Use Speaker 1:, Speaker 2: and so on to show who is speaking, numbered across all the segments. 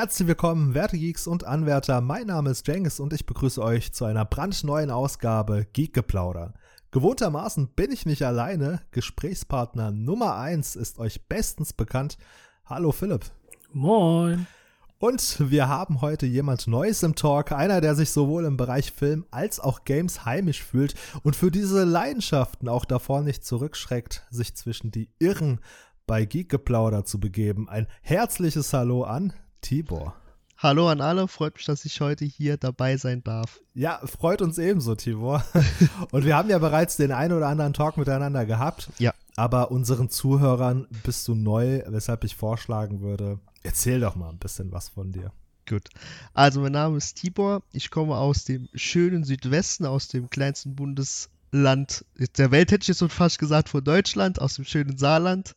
Speaker 1: Herzlich willkommen, Werte Geeks und Anwärter. Mein Name ist Jengis und ich begrüße euch zu einer brandneuen Ausgabe Geekgeplauder. Gewohntermaßen bin ich nicht alleine. Gesprächspartner Nummer 1 ist euch bestens bekannt. Hallo Philipp.
Speaker 2: Moin.
Speaker 1: Und wir haben heute jemand Neues im Talk, einer, der sich sowohl im Bereich Film als auch Games heimisch fühlt und für diese Leidenschaften auch davor nicht zurückschreckt, sich zwischen die Irren bei Geekgeplauder zu begeben. Ein herzliches Hallo an Tibor.
Speaker 3: Hallo an alle, freut mich, dass ich heute hier dabei sein darf.
Speaker 1: Ja, freut uns ebenso, Tibor. Und wir haben ja bereits den einen oder anderen Talk miteinander gehabt.
Speaker 3: Ja.
Speaker 1: Aber unseren Zuhörern bist du neu, weshalb ich vorschlagen würde, erzähl doch mal ein bisschen was von dir.
Speaker 3: Gut. Also, mein Name ist Tibor. Ich komme aus dem schönen Südwesten, aus dem kleinsten Bundesland der Welt, hätte ich jetzt so fast gesagt, von Deutschland, aus dem schönen Saarland.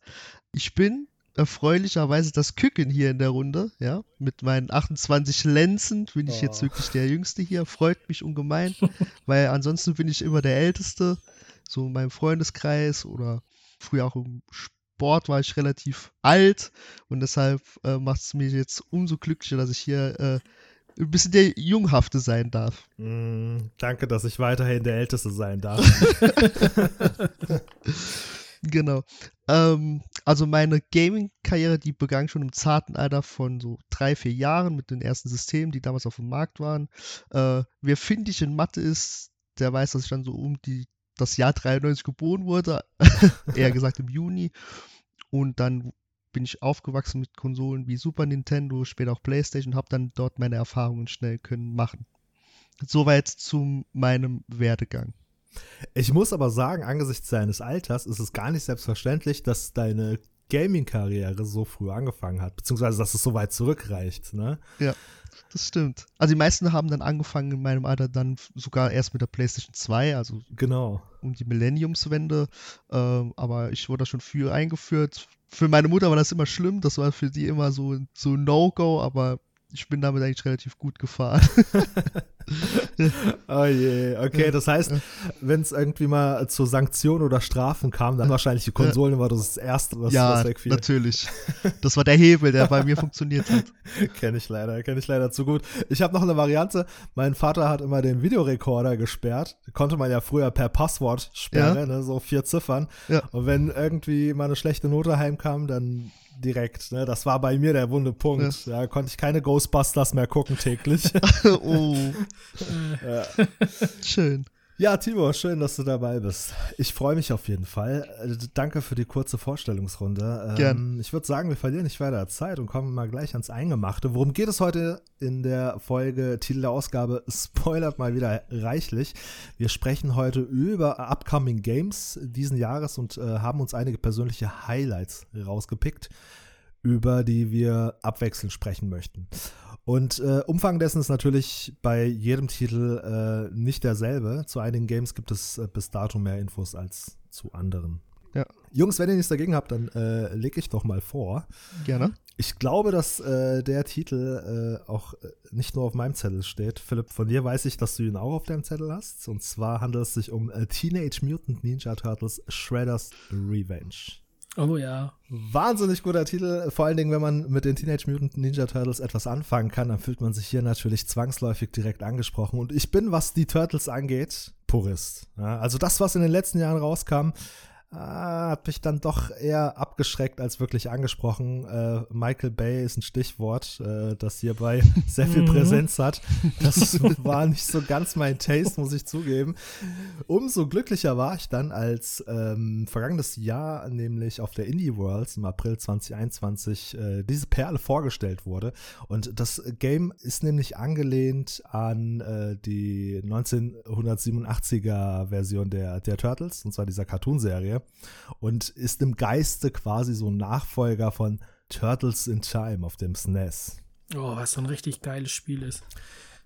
Speaker 3: Ich bin erfreulicherweise das Küken hier in der Runde, ja. Mit meinen 28 Lenzen bin ich oh. jetzt wirklich der Jüngste hier. Freut mich ungemein, weil ansonsten bin ich immer der Älteste. So in meinem Freundeskreis oder früher auch im Sport war ich relativ alt und deshalb äh, macht es mich jetzt umso glücklicher, dass ich hier äh, ein bisschen der Junghafte sein darf.
Speaker 1: Mm, danke, dass ich weiterhin der Älteste sein darf.
Speaker 3: Genau. Ähm, also meine Gaming-Karriere, die begann schon im zarten Alter von so drei, vier Jahren mit den ersten Systemen, die damals auf dem Markt waren. Äh, wer findig in Mathe ist, der weiß, dass ich dann so um die, das Jahr 93 geboren wurde. Eher gesagt im Juni. Und dann bin ich aufgewachsen mit Konsolen wie Super Nintendo, später auch PlayStation, habe dann dort meine Erfahrungen schnell können machen. Soweit zu meinem Werdegang.
Speaker 1: Ich muss aber sagen, angesichts deines Alters ist es gar nicht selbstverständlich, dass deine Gaming-Karriere so früh angefangen hat, beziehungsweise dass es so weit zurückreicht, ne?
Speaker 3: Ja, das stimmt. Also die meisten haben dann angefangen in meinem Alter dann sogar erst mit der PlayStation 2, also
Speaker 1: genau.
Speaker 3: um die Millenniumswende. Ähm, aber ich wurde da schon früh eingeführt. Für meine Mutter war das immer schlimm, das war für die immer so, so No-Go, aber ich bin damit eigentlich relativ gut gefahren.
Speaker 1: oh je, okay, das heißt, wenn es irgendwie mal zu Sanktionen oder Strafen kam, dann wahrscheinlich die Konsolen war das erste, was,
Speaker 3: ja,
Speaker 1: was wegfiel.
Speaker 3: natürlich. Das war der Hebel, der bei mir funktioniert hat.
Speaker 1: Kenne ich leider, kenne ich leider zu gut. Ich habe noch eine Variante. Mein Vater hat immer den Videorekorder gesperrt. Konnte man ja früher per Passwort sperren, ja. ne, so vier Ziffern. Ja. Und wenn irgendwie mal eine schlechte Note heimkam, dann direkt. Ne? Das war bei mir der wunde Punkt. Ja. ja konnte ich keine Ghostbusters mehr gucken täglich.
Speaker 3: oh. ja. Schön.
Speaker 1: Ja, Timo, schön, dass du dabei bist. Ich freue mich auf jeden Fall. Äh, danke für die kurze Vorstellungsrunde.
Speaker 3: Ähm, Gern.
Speaker 1: Ich würde sagen, wir verlieren nicht weiter Zeit und kommen mal gleich ans Eingemachte. Worum geht es heute in der Folge? Titel der Ausgabe spoilert mal wieder reichlich. Wir sprechen heute über Upcoming Games diesen Jahres und äh, haben uns einige persönliche Highlights rausgepickt, über die wir abwechselnd sprechen möchten. Und äh, Umfang dessen ist natürlich bei jedem Titel äh, nicht derselbe. Zu einigen Games gibt es äh, bis dato mehr Infos als zu anderen.
Speaker 3: Ja.
Speaker 1: Jungs, wenn ihr nichts dagegen habt, dann äh, lege ich doch mal vor.
Speaker 3: Gerne.
Speaker 1: Ich glaube, dass äh, der Titel äh, auch äh, nicht nur auf meinem Zettel steht. Philipp, von dir weiß ich, dass du ihn auch auf deinem Zettel hast. Und zwar handelt es sich um äh, Teenage Mutant Ninja Turtles Shredder's Revenge.
Speaker 2: Oh ja.
Speaker 1: Wahnsinnig guter Titel. Vor allen Dingen, wenn man mit den Teenage Mutant Ninja Turtles etwas anfangen kann, dann fühlt man sich hier natürlich zwangsläufig direkt angesprochen. Und ich bin, was die Turtles angeht, Purist. Ja, also das, was in den letzten Jahren rauskam, Ah, hat mich dann doch eher abgeschreckt als wirklich angesprochen. Äh, Michael Bay ist ein Stichwort, äh, das hierbei sehr viel mhm. Präsenz hat. Das war nicht so ganz mein Taste, muss ich zugeben. Umso glücklicher war ich dann, als ähm, vergangenes Jahr, nämlich auf der Indie Worlds im April 2021, äh, diese Perle vorgestellt wurde. Und das Game ist nämlich angelehnt an äh, die 1987er Version der, der Turtles, und zwar dieser Cartoon-Serie und ist im Geiste quasi so ein Nachfolger von Turtles in Time auf dem SNES.
Speaker 2: E oh, was so ein richtig geiles Spiel ist.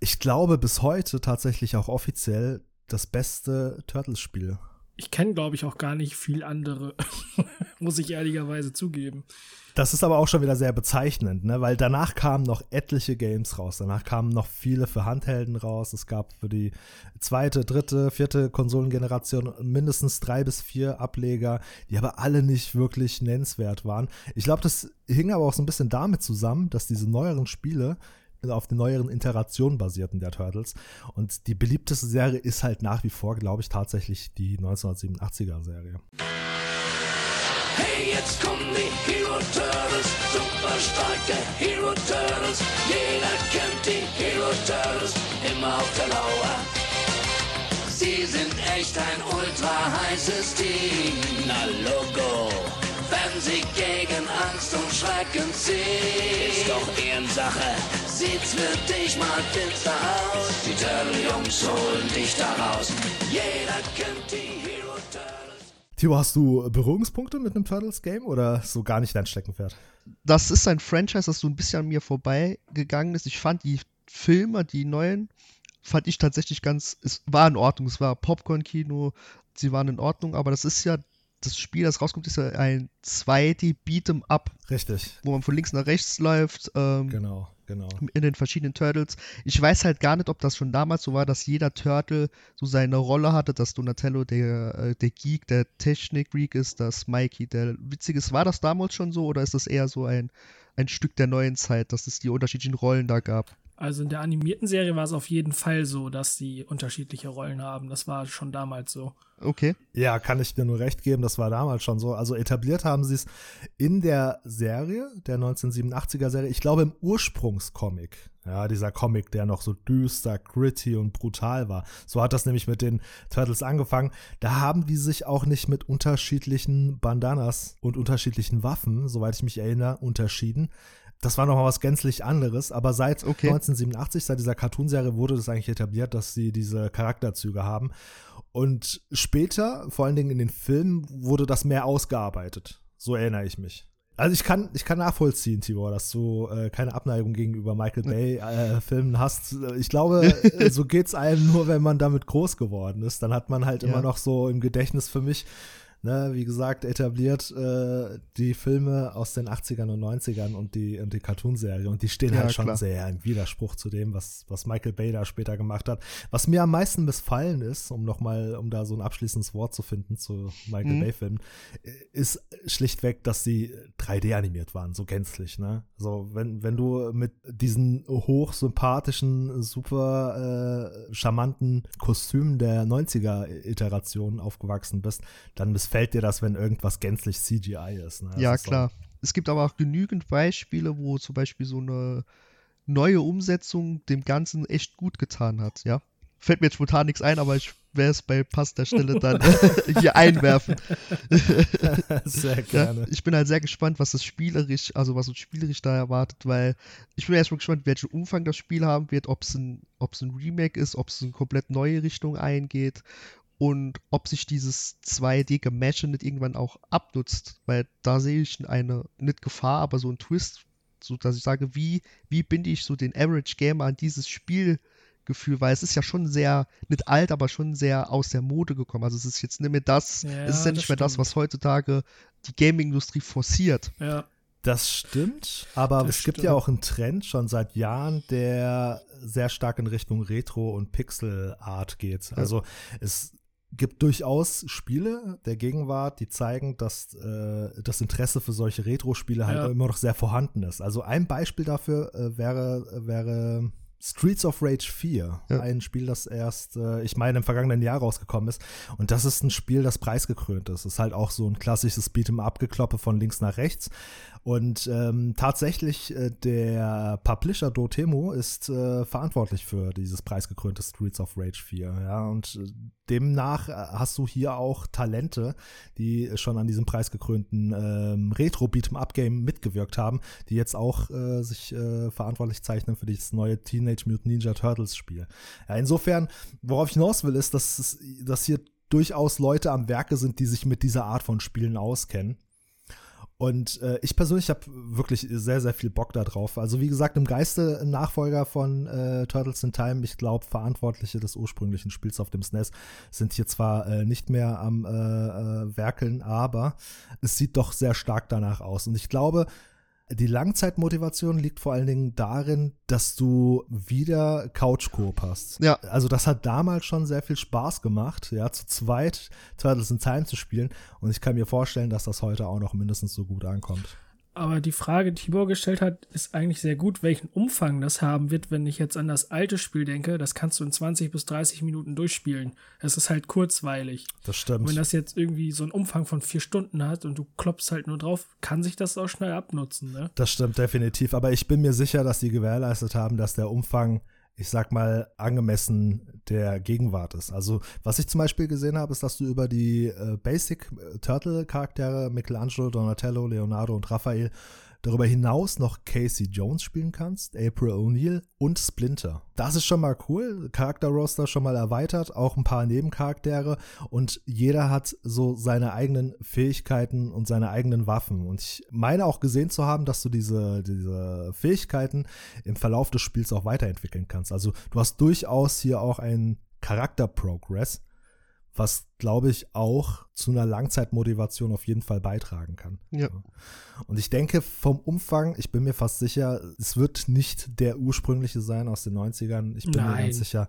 Speaker 1: Ich glaube bis heute tatsächlich auch offiziell das beste Turtles-Spiel.
Speaker 2: Ich kenne, glaube ich, auch gar nicht viel andere, muss ich ehrlicherweise zugeben.
Speaker 1: Das ist aber auch schon wieder sehr bezeichnend, ne? weil danach kamen noch etliche Games raus. Danach kamen noch viele für Handhelden raus. Es gab für die zweite, dritte, vierte Konsolengeneration mindestens drei bis vier Ableger, die aber alle nicht wirklich nennenswert waren. Ich glaube, das hing aber auch so ein bisschen damit zusammen, dass diese neueren Spiele auf den neueren Iterationen basierten der Turtles. Und die beliebteste Serie ist halt nach wie vor, glaube ich, tatsächlich die 1987er Serie.
Speaker 4: Hey, jetzt kommen die Hero Turtles, super starke Hero Turtles. Jeder kennt die Hero Turtles, immer auf der Lauer. Sie sind echt ein ultra heißes Team. Na Logo, werden sie gegen Angst und Schrecken ziehen. Ist doch Ehrensache, sieht's für dich mal finster aus. Die Turtle-Jungs holen dich da raus. Jeder kennt die Hero Turtles.
Speaker 1: Timo, hast du Berührungspunkte mit einem Turtles-Game oder so gar nicht dein Steckenpferd?
Speaker 3: Das ist ein Franchise, das so ein bisschen an mir vorbeigegangen ist. Ich fand die Filme, die neuen, fand ich tatsächlich ganz, es war in Ordnung. Es war Popcorn-Kino, sie waren in Ordnung, aber das ist ja, das Spiel, das rauskommt, ist ja ein 2D Beat'em Up,
Speaker 1: Richtig,
Speaker 3: wo man von links nach rechts läuft. Ähm,
Speaker 1: genau, genau.
Speaker 3: in den verschiedenen Turtles. Ich weiß halt gar nicht, ob das schon damals so war, dass jeder Turtle so seine Rolle hatte, dass Donatello der, äh, der Geek, der Technik-Freak ist, dass Mikey der Witzige ist. War das damals schon so oder ist das eher so ein, ein Stück der neuen Zeit, dass es die unterschiedlichen Rollen da gab?
Speaker 2: Also in der animierten Serie war es auf jeden Fall so, dass sie unterschiedliche Rollen haben. Das war schon damals so.
Speaker 3: Okay.
Speaker 1: Ja, kann ich dir nur recht geben, das war damals schon so. Also etabliert haben sie es in der Serie, der 1987er Serie, ich glaube im Ursprungscomic. Ja, dieser Comic, der noch so düster, gritty und brutal war. So hat das nämlich mit den Turtles angefangen. Da haben die sich auch nicht mit unterschiedlichen Bandanas und unterschiedlichen Waffen, soweit ich mich erinnere, unterschieden. Das war nochmal was gänzlich anderes, aber seit
Speaker 3: Okay.
Speaker 1: 1987, seit dieser Cartoonserie, wurde das eigentlich etabliert, dass sie diese Charakterzüge haben. Und später, vor allen Dingen in den Filmen, wurde das mehr ausgearbeitet. So erinnere ich mich. Also ich kann, ich kann nachvollziehen, Tibor, dass du äh, keine Abneigung gegenüber Michael Bay-Filmen hast. Ich glaube, äh, so geht's einem nur, wenn man damit groß geworden ist. Dann hat man halt
Speaker 3: Ja.
Speaker 1: immer noch so im Gedächtnis für mich, ne, wie gesagt, etabliert äh, die Filme aus den 80ern und 90ern und die, und die Cartoonserie. Und die stehen
Speaker 3: Ja,
Speaker 1: halt schon
Speaker 3: klar.
Speaker 1: sehr im Widerspruch zu dem, was, was Michael Bay da später gemacht hat. Was mir am meisten missfallen ist, um nochmal, um da so ein abschließendes Wort zu finden zu Michael
Speaker 3: Mhm.
Speaker 1: Bay-Filmen, ist schlichtweg, dass sie 3D animiert waren, so gänzlich, ne? So, wenn, wenn du mit diesen hochsympathischen, super äh, charmanten Kostümen der 90er-Iteration aufgewachsen bist, dann missfällt dir das, wenn irgendwas gänzlich CGI ist. Ne?
Speaker 3: Ja,
Speaker 1: ist so-
Speaker 3: klar. Es gibt aber auch genügend Beispiele, wo zum Beispiel so eine neue Umsetzung dem Ganzen echt gut getan hat, ja. Fällt mir jetzt spontan nichts ein, aber ich werde es bei passender Stelle dann hier einwerfen.
Speaker 1: Sehr
Speaker 3: Ja,
Speaker 1: gerne.
Speaker 3: ich bin halt sehr gespannt, was das spielerisch, also was uns spielerisch da erwartet, weil ich bin erstmal gespannt, welchen Umfang das Spiel haben wird, ob es ein, ob es ein Remake ist, ob es eine komplett neue Richtung eingeht und ob sich dieses 2D-Gemasche nicht irgendwann auch abnutzt, weil da sehe ich eine, nicht Gefahr, aber so ein Twist, so dass ich sage, wie, wie binde ich so den Average Gamer an dieses Spielgefühl, weil es ist ja schon sehr, nicht alt, aber schon sehr aus der Mode gekommen. Also es ist jetzt nicht mehr das,
Speaker 2: Ja,
Speaker 3: es ist ja
Speaker 2: das
Speaker 3: nicht mehr das,
Speaker 2: stimmt.
Speaker 3: was heutzutage die Gaming-Industrie forciert.
Speaker 2: Ja.
Speaker 1: Das stimmt, aber
Speaker 2: Das
Speaker 1: es gibt
Speaker 2: stimmt.
Speaker 1: ja auch einen Trend schon seit Jahren, der sehr stark in Richtung Retro- und Pixel-Art geht. Also es gibt durchaus Spiele der Gegenwart, die zeigen, dass äh, das Interesse für solche Retro-Spiele halt
Speaker 2: Ja.
Speaker 1: immer noch sehr vorhanden ist. Also ein Beispiel dafür äh, wäre, wäre Streets of Rage 4.
Speaker 3: Ja.
Speaker 1: Ein Spiel, das erst, äh, ich meine, im vergangenen Jahr rausgekommen ist. Und das ist ein Spiel, das preisgekrönt ist. Ist halt auch so ein klassisches Beat'em-up-Gekloppe von links nach rechts. Und ähm, tatsächlich, äh, der Publisher Dotemu ist äh, verantwortlich für dieses preisgekrönte Streets of Rage 4. Ja, und äh, demnach äh, hast du hier auch Talente, die schon an diesem preisgekrönten ähm, Retro-Beat'em-up-Game mitgewirkt haben, die jetzt auch äh, sich äh, verantwortlich zeichnen für dieses neue Teenage Mutant Ninja Turtles Spiel. Ja, insofern, worauf ich hinaus will, ist, dass, dass hier durchaus Leute am Werke sind, die sich mit dieser Art von Spielen auskennen. Und äh, ich persönlich habe wirklich sehr, sehr viel Bock darauf. Also wie gesagt, im Geiste ein Nachfolger von äh, Turtles in Time. Ich glaube, Verantwortliche des ursprünglichen Spiels auf dem SNES sind hier zwar äh, nicht mehr am äh, äh, Werkeln, aber es sieht doch sehr stark danach aus. Und ich glaube, die Langzeitmotivation liegt vor allen Dingen darin, dass du wieder Couch-Coop hast.
Speaker 3: Ja.
Speaker 1: Also das hat damals schon sehr viel Spaß gemacht, ja, zu zweit Turtles in Time zu spielen. Und ich kann mir vorstellen, dass das heute auch noch mindestens so gut ankommt.
Speaker 2: Aber die Frage, die Tibor gestellt hat, ist eigentlich sehr gut, welchen Umfang das haben wird, wenn ich jetzt an das alte Spiel denke. Das kannst du in 20 bis 30 Minuten durchspielen. Es ist halt kurzweilig.
Speaker 1: Das stimmt.
Speaker 2: Und wenn das jetzt irgendwie so einen Umfang von vier Stunden hat und du klopfst halt nur drauf, kann sich das auch schnell abnutzen, ne?
Speaker 1: Das stimmt definitiv. Aber ich bin mir sicher, dass sie gewährleistet haben, dass der Umfang ich sag mal, angemessen der Gegenwart ist. Also, was ich zum Beispiel gesehen habe, ist, dass du über die äh, Basic Turtle Charaktere Michelangelo, Donatello, Leonardo und Raphael darüber hinaus noch Casey Jones spielen kannst, April O'Neil und Splinter. Das ist schon mal cool. Charakterroster schon mal erweitert, auch ein paar Nebencharaktere und jeder hat so seine eigenen Fähigkeiten und seine eigenen Waffen. Und ich meine auch gesehen zu haben, dass du diese, diese Fähigkeiten im Verlauf des Spiels auch weiterentwickeln kannst. Also du hast durchaus hier auch einen Charakter-Progress was, glaube ich, auch zu einer Langzeitmotivation auf jeden Fall beitragen kann.
Speaker 3: Ja.
Speaker 1: Und ich denke, vom Umfang, ich bin mir fast sicher, es wird nicht der ursprüngliche sein aus den 90ern. Ich bin
Speaker 2: Nein.
Speaker 1: mir ganz sicher,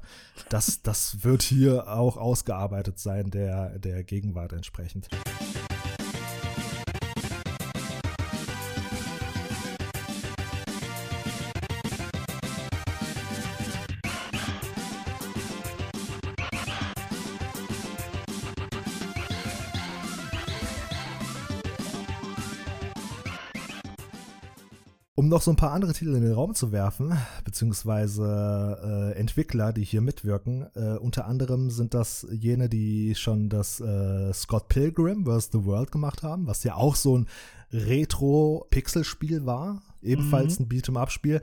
Speaker 1: dass das wird hier auch ausgearbeitet sein, der, der Gegenwart entsprechend. Noch so ein paar andere Titel in den Raum zu werfen, beziehungsweise äh, Entwickler, die hier mitwirken, äh, unter anderem sind das jene, die schon das äh, Scott Pilgrim vs. The World gemacht haben, was ja auch so ein Retro-Pixel-Spiel war, ebenfalls
Speaker 2: Mhm.
Speaker 1: ein Beat'em-up-Spiel.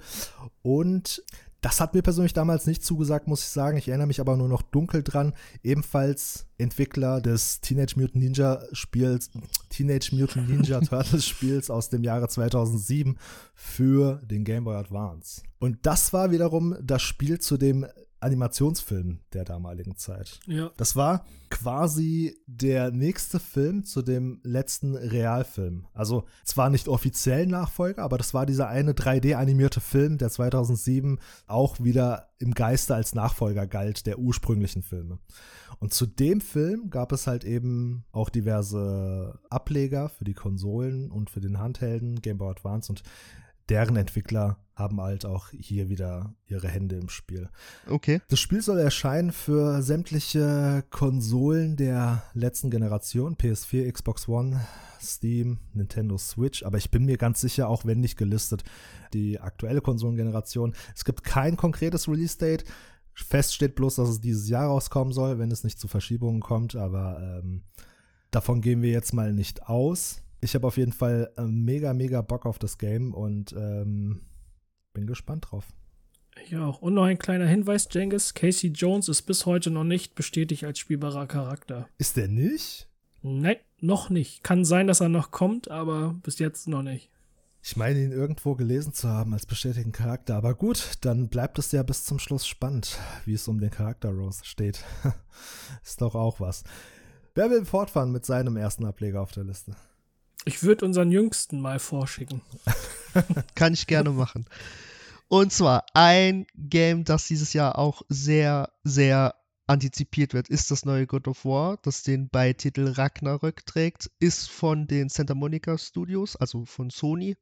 Speaker 1: Und das hat mir persönlich damals nicht zugesagt, muss ich sagen. Ich erinnere mich aber nur noch dunkel dran. Ebenfalls Entwickler des Teenage Mutant Ninja Spiels, Teenage Mutant Ninja Turtles Spiels aus dem Jahre 2007 für den Game Boy Advance. Und das war wiederum das Spiel zu dem Animationsfilm der damaligen Zeit.
Speaker 2: Ja.
Speaker 1: Das war quasi der nächste Film zu dem letzten Realfilm. Also zwar nicht offiziell Nachfolger, aber das war dieser eine 3D-animierte Film, der 2007 auch wieder im Geiste als Nachfolger galt der ursprünglichen Filme. Und zu dem Film gab es halt eben auch diverse Ableger für die Konsolen und für den Handhelden Game Boy Advance und deren Entwickler haben halt auch hier wieder ihre Hände im Spiel.
Speaker 3: Okay.
Speaker 1: Das Spiel soll erscheinen für sämtliche Konsolen der letzten Generation, PS4, Xbox One, Steam, Nintendo Switch, aber ich bin mir ganz sicher, auch wenn nicht gelistet, die aktuelle Konsolengeneration. Es gibt kein konkretes Release-Date. Fest steht bloß, dass es dieses Jahr rauskommen soll, wenn es nicht zu Verschiebungen kommt, aber ähm, davon gehen wir jetzt mal nicht aus. Ich habe auf jeden Fall äh, mega, mega Bock auf das Game und ähm, bin gespannt drauf.
Speaker 2: Ich auch. Und noch ein kleiner Hinweis, Jengis. Casey Jones ist bis heute noch nicht bestätigt als spielbarer Charakter.
Speaker 1: Ist der nicht?
Speaker 2: Nein, noch nicht. Kann sein, dass er noch kommt, aber bis jetzt noch nicht.
Speaker 1: Ich meine, ihn irgendwo gelesen zu haben als bestätigten Charakter. Aber gut, dann bleibt es ja bis zum Schluss spannend, wie es um den Charakter Rose steht. Ist doch auch was. Wer will fortfahren mit seinem ersten Ableger auf der Liste?
Speaker 2: Ich würde unseren Jüngsten mal vorschicken.
Speaker 3: Kann ich gerne machen. Und zwar ein Game, das dieses Jahr auch sehr, sehr antizipiert wird, ist das neue God of War, das den Beititel Ragnarök trägt, ist von den Santa Monica Studios, also von Sony,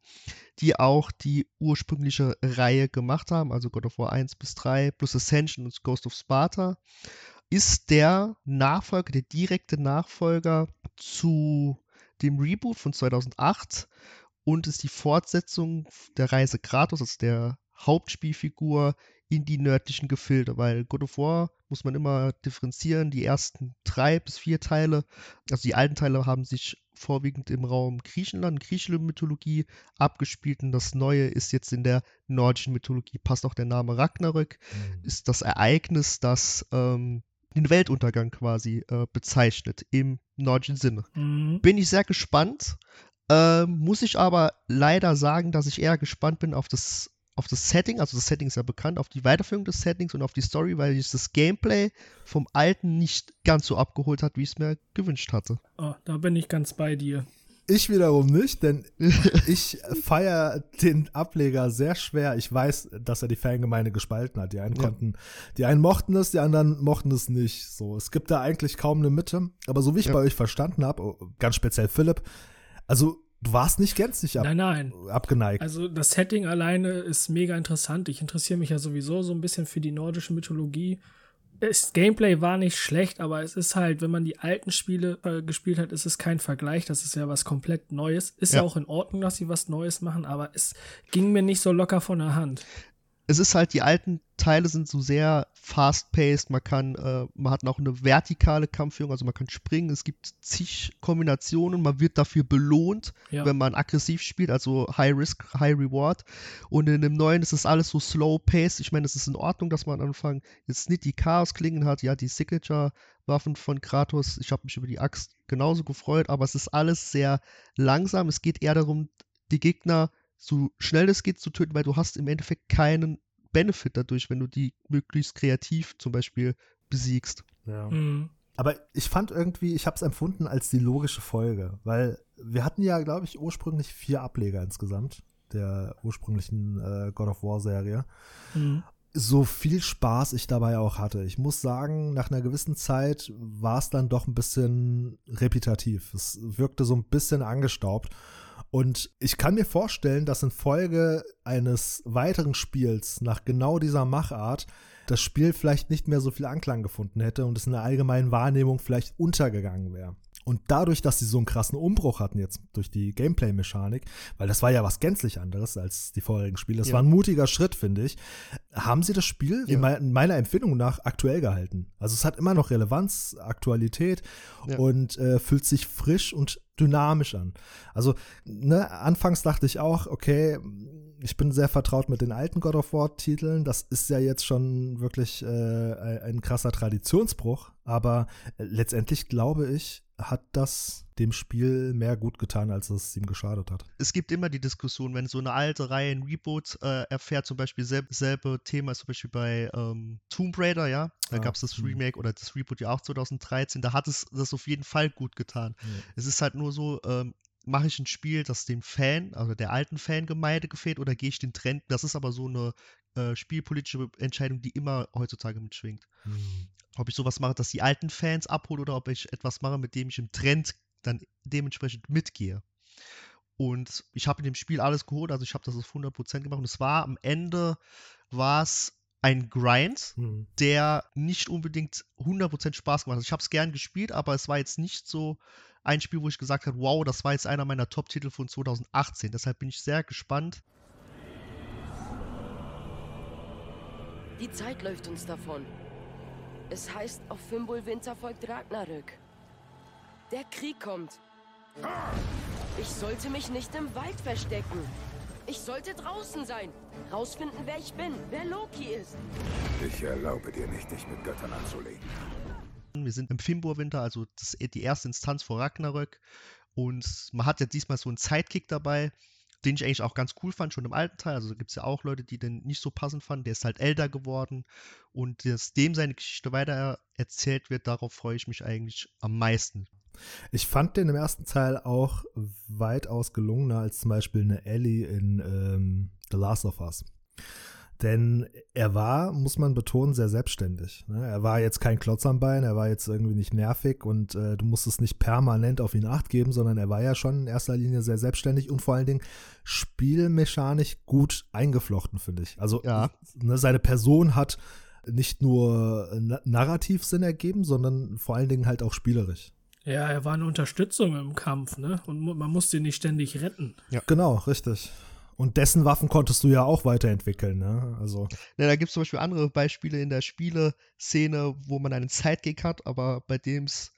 Speaker 3: die auch die ursprüngliche Reihe gemacht haben, also God of War 1 bis 3 plus Ascension und Ghost of Sparta, ist der Nachfolger, der direkte Nachfolger zu dem Reboot von 2008 und ist die Fortsetzung der Reise Kratos, also der Hauptspielfigur in die nördlichen Gefilde, weil God of War muss man immer differenzieren. Die ersten drei bis vier Teile, also die alten Teile haben sich vorwiegend im Raum Griechenland, griechische Mythologie abgespielt und das neue ist jetzt in der nordischen Mythologie. Passt auch der Name Ragnarök, ist das Ereignis, das ähm, den Weltuntergang quasi äh, bezeichnet im nordischen Sinne
Speaker 2: Mhm.
Speaker 3: bin ich sehr gespannt. Ähm, muss ich aber leider sagen, dass ich eher gespannt bin auf das, auf das Setting. Also das Setting ist ja bekannt, auf die Weiterführung des Settings und auf die Story, weil ich das Gameplay vom alten nicht ganz so abgeholt hat, wie ich es mir gewünscht hatte.
Speaker 2: Oh, da bin ich ganz bei dir.
Speaker 1: Ich wiederum nicht, denn ich feiere den Ableger sehr schwer. Ich weiß, dass er die Fangemeinde gespalten hat. Die einen
Speaker 3: Ja.
Speaker 1: konnten, die einen mochten es, die anderen mochten es nicht. So, es gibt da eigentlich kaum eine Mitte. Aber so wie ich
Speaker 3: Ja.
Speaker 1: bei euch verstanden habe, oh, ganz speziell Philipp, also du warst nicht gänzlich ab,
Speaker 2: Nein, nein.
Speaker 1: abgeneigt.
Speaker 2: Also das Setting alleine ist mega interessant. Ich interessiere mich ja sowieso so ein bisschen für die nordische Mythologie. Das Gameplay war nicht schlecht, aber es ist halt, wenn man die alten Spiele äh, gespielt hat, ist es kein Vergleich. Das ist ja was komplett Neues. Ist ja.
Speaker 3: Ja.
Speaker 2: auch in Ordnung, dass sie was Neues machen, aber es ging mir nicht so locker von der Hand.
Speaker 3: Es ist halt, die alten Teile sind so sehr fast-paced, man kann, äh, man hat auch eine vertikale Kampfführung, also man kann springen, es gibt zig Kombinationen, man wird dafür belohnt,
Speaker 2: Ja.
Speaker 3: wenn man aggressiv spielt, also High Risk, High Reward. Und in dem neuen ist es alles so slow-paced. Ich meine, es ist in Ordnung, dass man am Anfang jetzt nicht die Chaos-Klingen hat, ja, die Signature-Waffen von Kratos. Ich habe mich über die Axt genauso gefreut, aber es ist alles sehr langsam. Es geht eher darum, die Gegner so schnell es geht zu töten, weil du hast im Endeffekt keinen Benefit dadurch, wenn du die möglichst kreativ zum Beispiel besiegst.
Speaker 1: ja.
Speaker 2: Mhm.
Speaker 1: Aber ich fand irgendwie, ich habe es empfunden als die logische Folge, weil wir hatten ja, glaube ich, ursprünglich vier Ableger insgesamt der ursprünglichen äh, God of War Serie.
Speaker 2: Mhm.
Speaker 1: So viel Spaß ich dabei auch hatte. Ich muss sagen, nach einer gewissen Zeit war es dann doch ein bisschen repetitiv. Es wirkte so ein bisschen angestaubt. Und ich kann mir vorstellen, dass in Folge eines weiteren Spiels nach genau dieser Machart das Spiel vielleicht nicht mehr so viel Anklang gefunden hätte und es in der allgemeinen Wahrnehmung vielleicht untergegangen wäre. Und dadurch, dass sie so einen krassen Umbruch hatten jetzt durch die Gameplay-Mechanik, weil das war ja was gänzlich anderes als die vorherigen Spiele, das
Speaker 3: Ja.
Speaker 1: war ein mutiger Schritt, finde ich, haben sie das Spiel
Speaker 3: Ja.
Speaker 1: in mei- in meiner Empfindung nach aktuell gehalten. Also es hat immer noch Relevanz, Aktualität
Speaker 3: Ja.
Speaker 1: und äh, fühlt sich frisch und dynamisch an. Also, ne, anfangs dachte ich auch, okay, ich bin sehr vertraut mit den alten God of War-Titeln. Das ist ja jetzt schon wirklich äh, ein, ein krasser Traditionsbruch. Aber äh, letztendlich glaube ich, hat das dem Spiel mehr gut getan, als es ihm geschadet hat.
Speaker 3: Es gibt immer die Diskussion, wenn so eine alte Reihe ein Reboot äh, erfährt, zum Beispiel selb, selbe Thema ist zum Beispiel bei ähm, Tomb Raider, ja, da
Speaker 1: Ah,
Speaker 3: gab es das
Speaker 1: hm.
Speaker 3: Remake oder das Reboot ja auch 2013, da hat es das auf jeden Fall gut getan.
Speaker 1: Ja.
Speaker 3: Es ist halt nur so, ähm, mache ich ein Spiel, das dem Fan, also der alten Fangemeinde gefällt, oder gehe ich den Trend? Das ist aber so eine äh, spielpolitische Entscheidung, die immer heutzutage mitschwingt. Ob ich sowas mache, dass die alten Fans abhole, oder ob ich etwas mache, mit dem ich im Trend dann dementsprechend mitgehe. Und ich habe in dem Spiel alles geholt, also ich habe das auf 100% gemacht und es war am Ende, war es ein Grind,
Speaker 1: Hm.
Speaker 3: der nicht unbedingt 100% Spaß gemacht hat. Ich habe es gern gespielt, aber es war jetzt nicht so ein Spiel, wo ich gesagt habe, wow, das war jetzt einer meiner Top-Titel von 2018. Deshalb bin ich sehr gespannt.
Speaker 5: Die Zeit läuft uns davon. Es heißt, auf Fimbul Winter folgt Ragnarök. Der Krieg kommt. Ich sollte mich nicht im Wald verstecken. Ich sollte draußen sein. Rausfinden, wer ich bin, wer Loki ist.
Speaker 6: Ich erlaube dir nicht, dich mit Göttern anzulegen.
Speaker 3: Wir sind im Fimbulwinter, also das, die erste Instanz vor Ragnarök. Und man hat ja diesmal so einen Sidekick dabei, den ich eigentlich auch ganz cool fand, schon im alten Teil. Also gibt es ja auch Leute, die den nicht so passend fanden. Der ist halt älter geworden. Und dass dem seine Geschichte weiter erzählt wird, darauf freue ich mich eigentlich am meisten.
Speaker 1: Ich fand den im ersten Teil auch weitaus gelungener als zum Beispiel eine Ellie in ähm, The Last of Us. Denn er war, muss man betonen, sehr selbstständig. Ne? Er war jetzt kein Klotz am Bein, er war jetzt irgendwie nicht nervig und äh, du musstest nicht permanent auf ihn acht geben, sondern er war ja schon in erster Linie sehr selbstständig und vor allen Dingen spielmechanisch gut eingeflochten, finde ich. Also
Speaker 3: Ja.
Speaker 1: ne, seine Person hat nicht nur na narrativ Sinn ergeben, sondern vor allen Dingen halt auch spielerisch.
Speaker 2: Ja, er war eine Unterstützung im Kampf, ne? Und man musste ihn nicht ständig retten.
Speaker 1: Genau, richtig. Und dessen Waffen konntest du ja auch weiterentwickeln, ne? Also,
Speaker 3: Ja, da gibt es zum Beispiel andere Beispiele in der Spieleszene, wo man einen Sidekick hat, aber bei dem es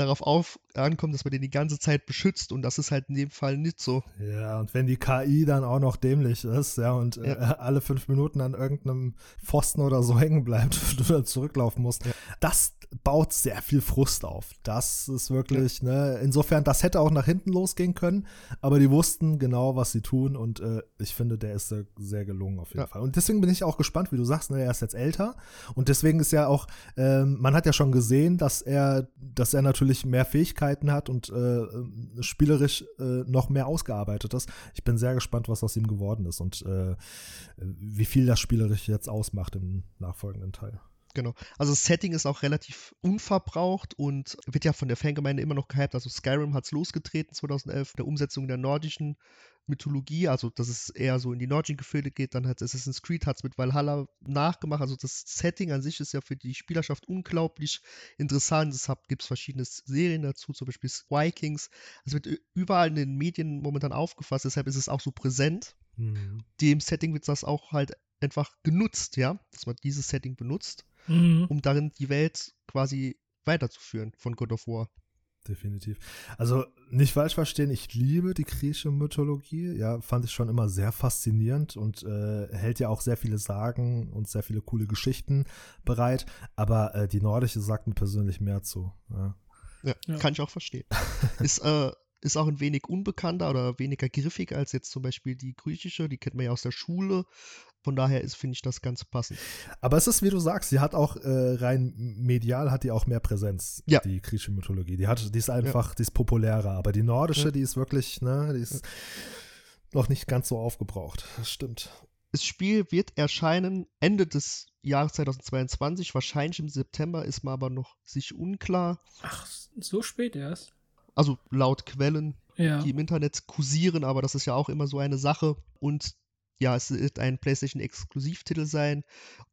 Speaker 3: darauf auf ankommt, dass man den die ganze Zeit beschützt und das ist halt in dem Fall nicht so.
Speaker 1: Ja, und wenn die KI dann auch noch dämlich ist, ja, und ja. Äh, alle fünf Minuten an irgendeinem Pfosten oder so hängen bleibt und du dann zurücklaufen musst, ja. das baut sehr viel Frust auf. Das ist wirklich, ja. ne, insofern, das hätte auch nach hinten losgehen können, aber die wussten genau, was sie tun und äh, ich finde, der ist äh, sehr gelungen auf jeden Fall. Und deswegen bin ich auch gespannt, wie du sagst, ne, er ist jetzt älter und deswegen ist ja auch, ähm, man hat ja schon gesehen, dass er, dass er natürlich mehr Fähigkeiten hat und äh, spielerisch äh, noch mehr ausgearbeitet ist. Ich bin sehr gespannt, was aus ihm geworden ist und äh, wie viel das spielerisch jetzt ausmacht im nachfolgenden Teil.
Speaker 3: Genau. Also das Setting ist auch relativ unverbraucht und wird ja von der Fangemeinde immer noch gehypt. Also Skyrim hat es losgetreten 2011, der Umsetzung der nordischen Mythologie, also dass es eher so in die nordischen Gefilde geht. Dann hat Assassin's Creed hat es mit Valhalla nachgemacht. Also das Setting an sich ist ja für die Spielerschaft unglaublich interessant. Deshalb gibt es verschiedene Serien dazu, zum Beispiel Vikings. Es wird überall in den Medien momentan aufgefasst, deshalb ist es auch so präsent. Mhm. Dem Setting wird das auch halt einfach genutzt, ja, dass man dieses Setting benutzt, mhm. um darin die Welt quasi weiterzuführen von God of War
Speaker 1: definitiv. Also nicht falsch verstehen, ich liebe die griechische Mythologie. Ja, fand ich schon immer sehr faszinierend und äh, hält ja auch sehr viele Sagen und sehr viele coole Geschichten bereit. Aber äh, die nordische sagt mir persönlich mehr zu. Ja,
Speaker 3: ja, ja. kann ich auch verstehen. ist, äh, ist auch ein wenig unbekannter oder weniger griffig als jetzt zum Beispiel die griechische. Die kennt man ja aus der Schule. Von daher ist, finde ich das ganz passend.
Speaker 1: Aber es ist, wie du sagst, sie hat auch äh, rein medial hat die auch mehr Präsenz, ja. die griechische Mythologie. Die hat, die ist einfach, ja. die ist populärer. Aber die nordische, ja. die ist wirklich, ne, die ist noch nicht ganz so aufgebraucht. Das stimmt.
Speaker 3: Das Spiel wird erscheinen Ende des Jahres 2022, wahrscheinlich im September, ist mal aber noch sich unklar.
Speaker 2: Ach, so spät erst?
Speaker 3: Also laut Quellen, die im Internet kursieren, aber das ist ja auch immer so eine Sache. Und ja, es wird ein PlayStation-Exklusivtitel sein.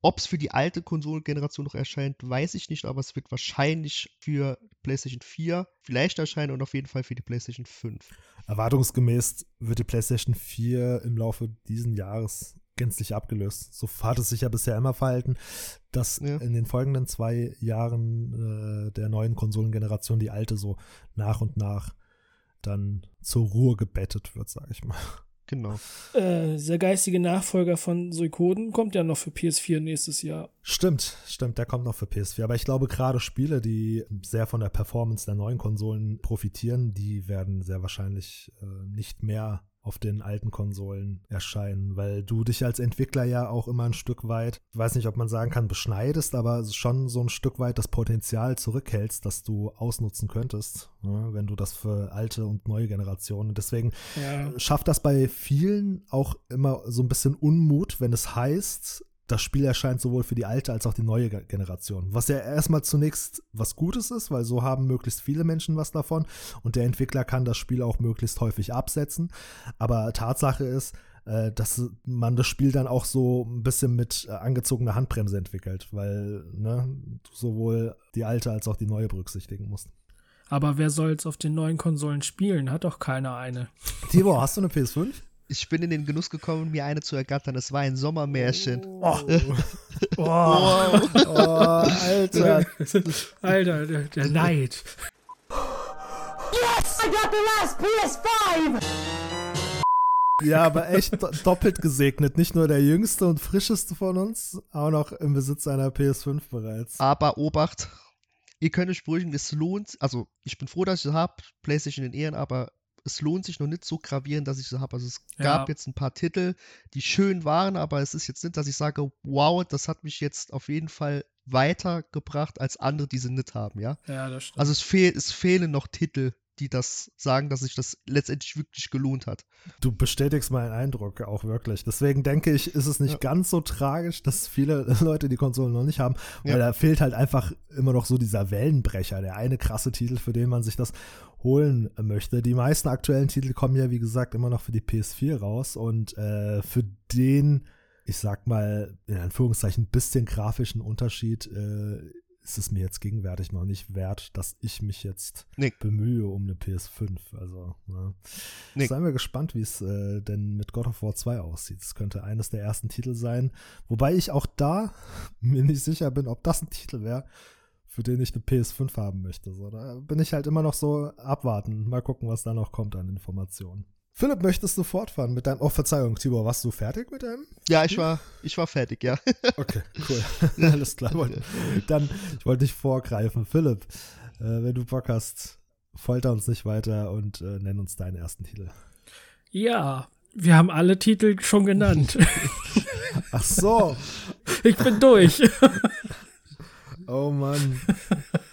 Speaker 3: Ob es für die alte Konsolengeneration noch erscheint, weiß ich nicht, aber es wird wahrscheinlich für PlayStation 4 vielleicht erscheinen und auf jeden Fall für die PlayStation 5.
Speaker 1: Erwartungsgemäß wird die PlayStation 4 im Laufe dieses Jahres gänzlich abgelöst. So hat es sich ja bisher immer verhalten, dass ja. in den folgenden zwei Jahren äh, der neuen Konsolengeneration die alte so nach und nach dann zur Ruhe gebettet wird, sage ich mal.
Speaker 3: Genau.
Speaker 2: Äh, der geistige Nachfolger von Suikoden kommt ja noch für PS4 nächstes Jahr.
Speaker 1: Stimmt, stimmt, der kommt noch für PS4. Aber ich glaube, gerade Spiele, die sehr von der Performance der neuen Konsolen profitieren, die werden sehr wahrscheinlich äh, nicht mehr auf den alten Konsolen erscheinen, weil du dich als Entwickler ja auch immer ein Stück weit, ich weiß nicht, ob man sagen kann, beschneidest, aber schon so ein Stück weit das Potenzial zurückhältst, das du ausnutzen könntest, ne, wenn du das für alte und neue Generationen. Deswegen ja. schafft das bei vielen auch immer so ein bisschen Unmut, wenn es heißt, das Spiel erscheint sowohl für die alte als auch die neue Generation. Was ja erstmal zunächst was Gutes ist, weil so haben möglichst viele Menschen was davon und der Entwickler kann das Spiel auch möglichst häufig absetzen. Aber Tatsache ist, äh, dass man das Spiel dann auch so ein bisschen mit äh, angezogener Handbremse entwickelt, weil ne, du sowohl die alte als auch die neue berücksichtigen musst.
Speaker 2: Aber wer soll es auf den neuen Konsolen spielen? Hat doch keiner eine.
Speaker 1: Tibor, hast du eine PS5?
Speaker 3: Ich bin in den Genuss gekommen, mir eine zu ergattern. Es war ein Sommermärchen.
Speaker 2: Oh, oh. oh. oh Alter. Alter, der, der Neid.
Speaker 1: Yes, I got the last PS5! Ja, aber echt doppelt gesegnet. Nicht nur der jüngste und frischeste von uns, auch noch im Besitz einer PS5 bereits.
Speaker 3: Aber Obacht, ihr könnt euch beruhigen, es lohnt, also ich bin froh, dass ich es habe, PlayStation in Ehren, aber es lohnt sich noch nicht so gravierend, dass ich so habe. Also es gab ja. jetzt ein paar Titel, die schön waren, aber es ist jetzt nicht, dass ich sage, wow, das hat mich jetzt auf jeden Fall weitergebracht als andere, die sie nicht haben, ja.
Speaker 2: Ja, das stimmt.
Speaker 3: Also es, fehl, es fehlen noch Titel, die das sagen, dass sich das letztendlich wirklich gelohnt hat.
Speaker 1: Du bestätigst meinen Eindruck auch wirklich. Deswegen denke ich, ist es nicht ja. ganz so tragisch, dass viele Leute die Konsolen noch nicht haben, weil ja. da fehlt halt einfach immer noch so dieser Wellenbrecher, der eine krasse Titel, für den man sich das holen möchte. Die meisten aktuellen Titel kommen ja, wie gesagt, immer noch für die PS4 raus und äh, für den, ich sag mal, in Anführungszeichen, bisschen grafischen Unterschied äh, ist es mir jetzt gegenwärtig noch nicht wert, dass ich mich jetzt nee. bemühe um eine PS5. Also, ne. nee. seien wir gespannt, wie es äh, denn mit God of War 2 aussieht. Es könnte eines der ersten Titel sein, wobei ich auch da mir nicht sicher bin, ob das ein Titel wäre, für den ich eine PS5 haben möchte. So, da bin ich halt immer noch so abwarten. Mal gucken, was da noch kommt an Informationen. Philipp, möchtest du fortfahren mit deinem. Oh, Verzeihung, Tibor, warst du fertig mit deinem?
Speaker 3: Ja, ich war, ich war fertig, ja.
Speaker 1: Okay, cool. Alles klar. Dann, ich wollte dich vorgreifen. Philipp, äh, wenn du Bock hast, folter uns nicht weiter und äh, nenn uns deinen ersten Titel.
Speaker 2: Ja, wir haben alle Titel schon genannt.
Speaker 1: Ach so.
Speaker 2: ich bin durch.
Speaker 1: Oh Mann.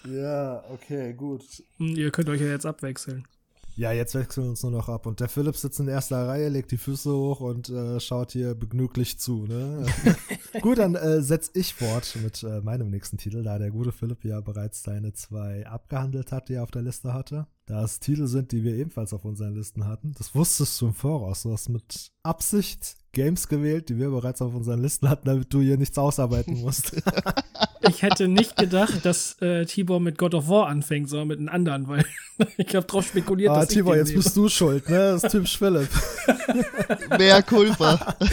Speaker 1: Ja, okay, gut.
Speaker 2: Ihr könnt euch ja jetzt abwechseln.
Speaker 1: Ja, jetzt wechseln wir uns nur noch ab. Und der Philipp sitzt in erster Reihe, legt die Füße hoch und äh, schaut hier begnüglich zu. Ne? Gut, dann äh, setz ich fort mit äh, meinem nächsten Titel, da der gute Philipp ja bereits seine zwei abgehandelt hat, die er auf der Liste hatte. Da es Titel sind, die wir ebenfalls auf unseren Listen hatten. Das wusstest du im Voraus. Du hast mit Absicht Games gewählt, die wir bereits auf unseren Listen hatten, damit du hier nichts ausarbeiten musst.
Speaker 2: Ich hätte nicht gedacht, dass äh, Tibor mit God of War anfängt, sondern mit einem anderen, weil ich habe drauf spekuliert,
Speaker 1: Ah,
Speaker 2: dass
Speaker 1: Tibor,
Speaker 2: ich
Speaker 1: jetzt
Speaker 2: nehme.
Speaker 1: bist du schuld, ne? Das ist typisch Philipp.
Speaker 3: Mehr Kulpa.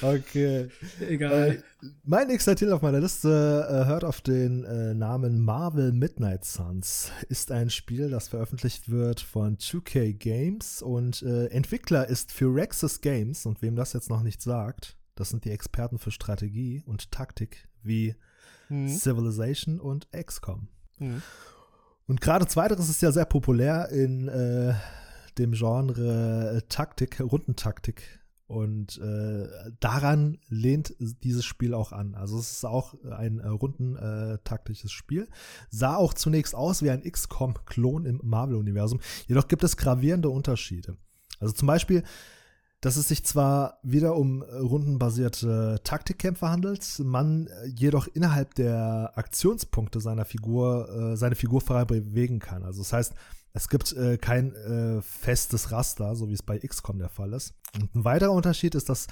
Speaker 1: Okay.
Speaker 2: Egal.
Speaker 1: Äh, mein nächster Titel auf meiner Liste äh, hört auf den äh, Namen Marvel Midnight Suns. Ist ein Spiel, das veröffentlicht wird von 2K Games und äh, Entwickler ist Firaxis Games. Und wem das jetzt noch nicht sagt, das sind die Experten für Strategie und Taktik wie
Speaker 3: Hm.
Speaker 1: Civilization und XCOM.
Speaker 3: Hm.
Speaker 1: Und gerade zweiteres ist ja sehr populär in äh, dem Genre äh, Taktik, Rundentaktik. Und äh, daran lehnt dieses Spiel auch an. Also es ist auch ein äh, rundentaktisches Spiel. Sah auch zunächst aus wie ein XCOM-Klon im Marvel-Universum. Jedoch gibt es gravierende Unterschiede. Also zum Beispiel, dass es sich zwar wieder um äh, rundenbasierte Taktikkämpfe handelt, man äh, jedoch innerhalb der Aktionspunkte seiner Figur äh, seine Figur frei bewegen kann. Also das heißt, es gibt äh, kein äh, festes Raster, so wie es bei XCOM der Fall ist. Und ein weiterer Unterschied ist, dass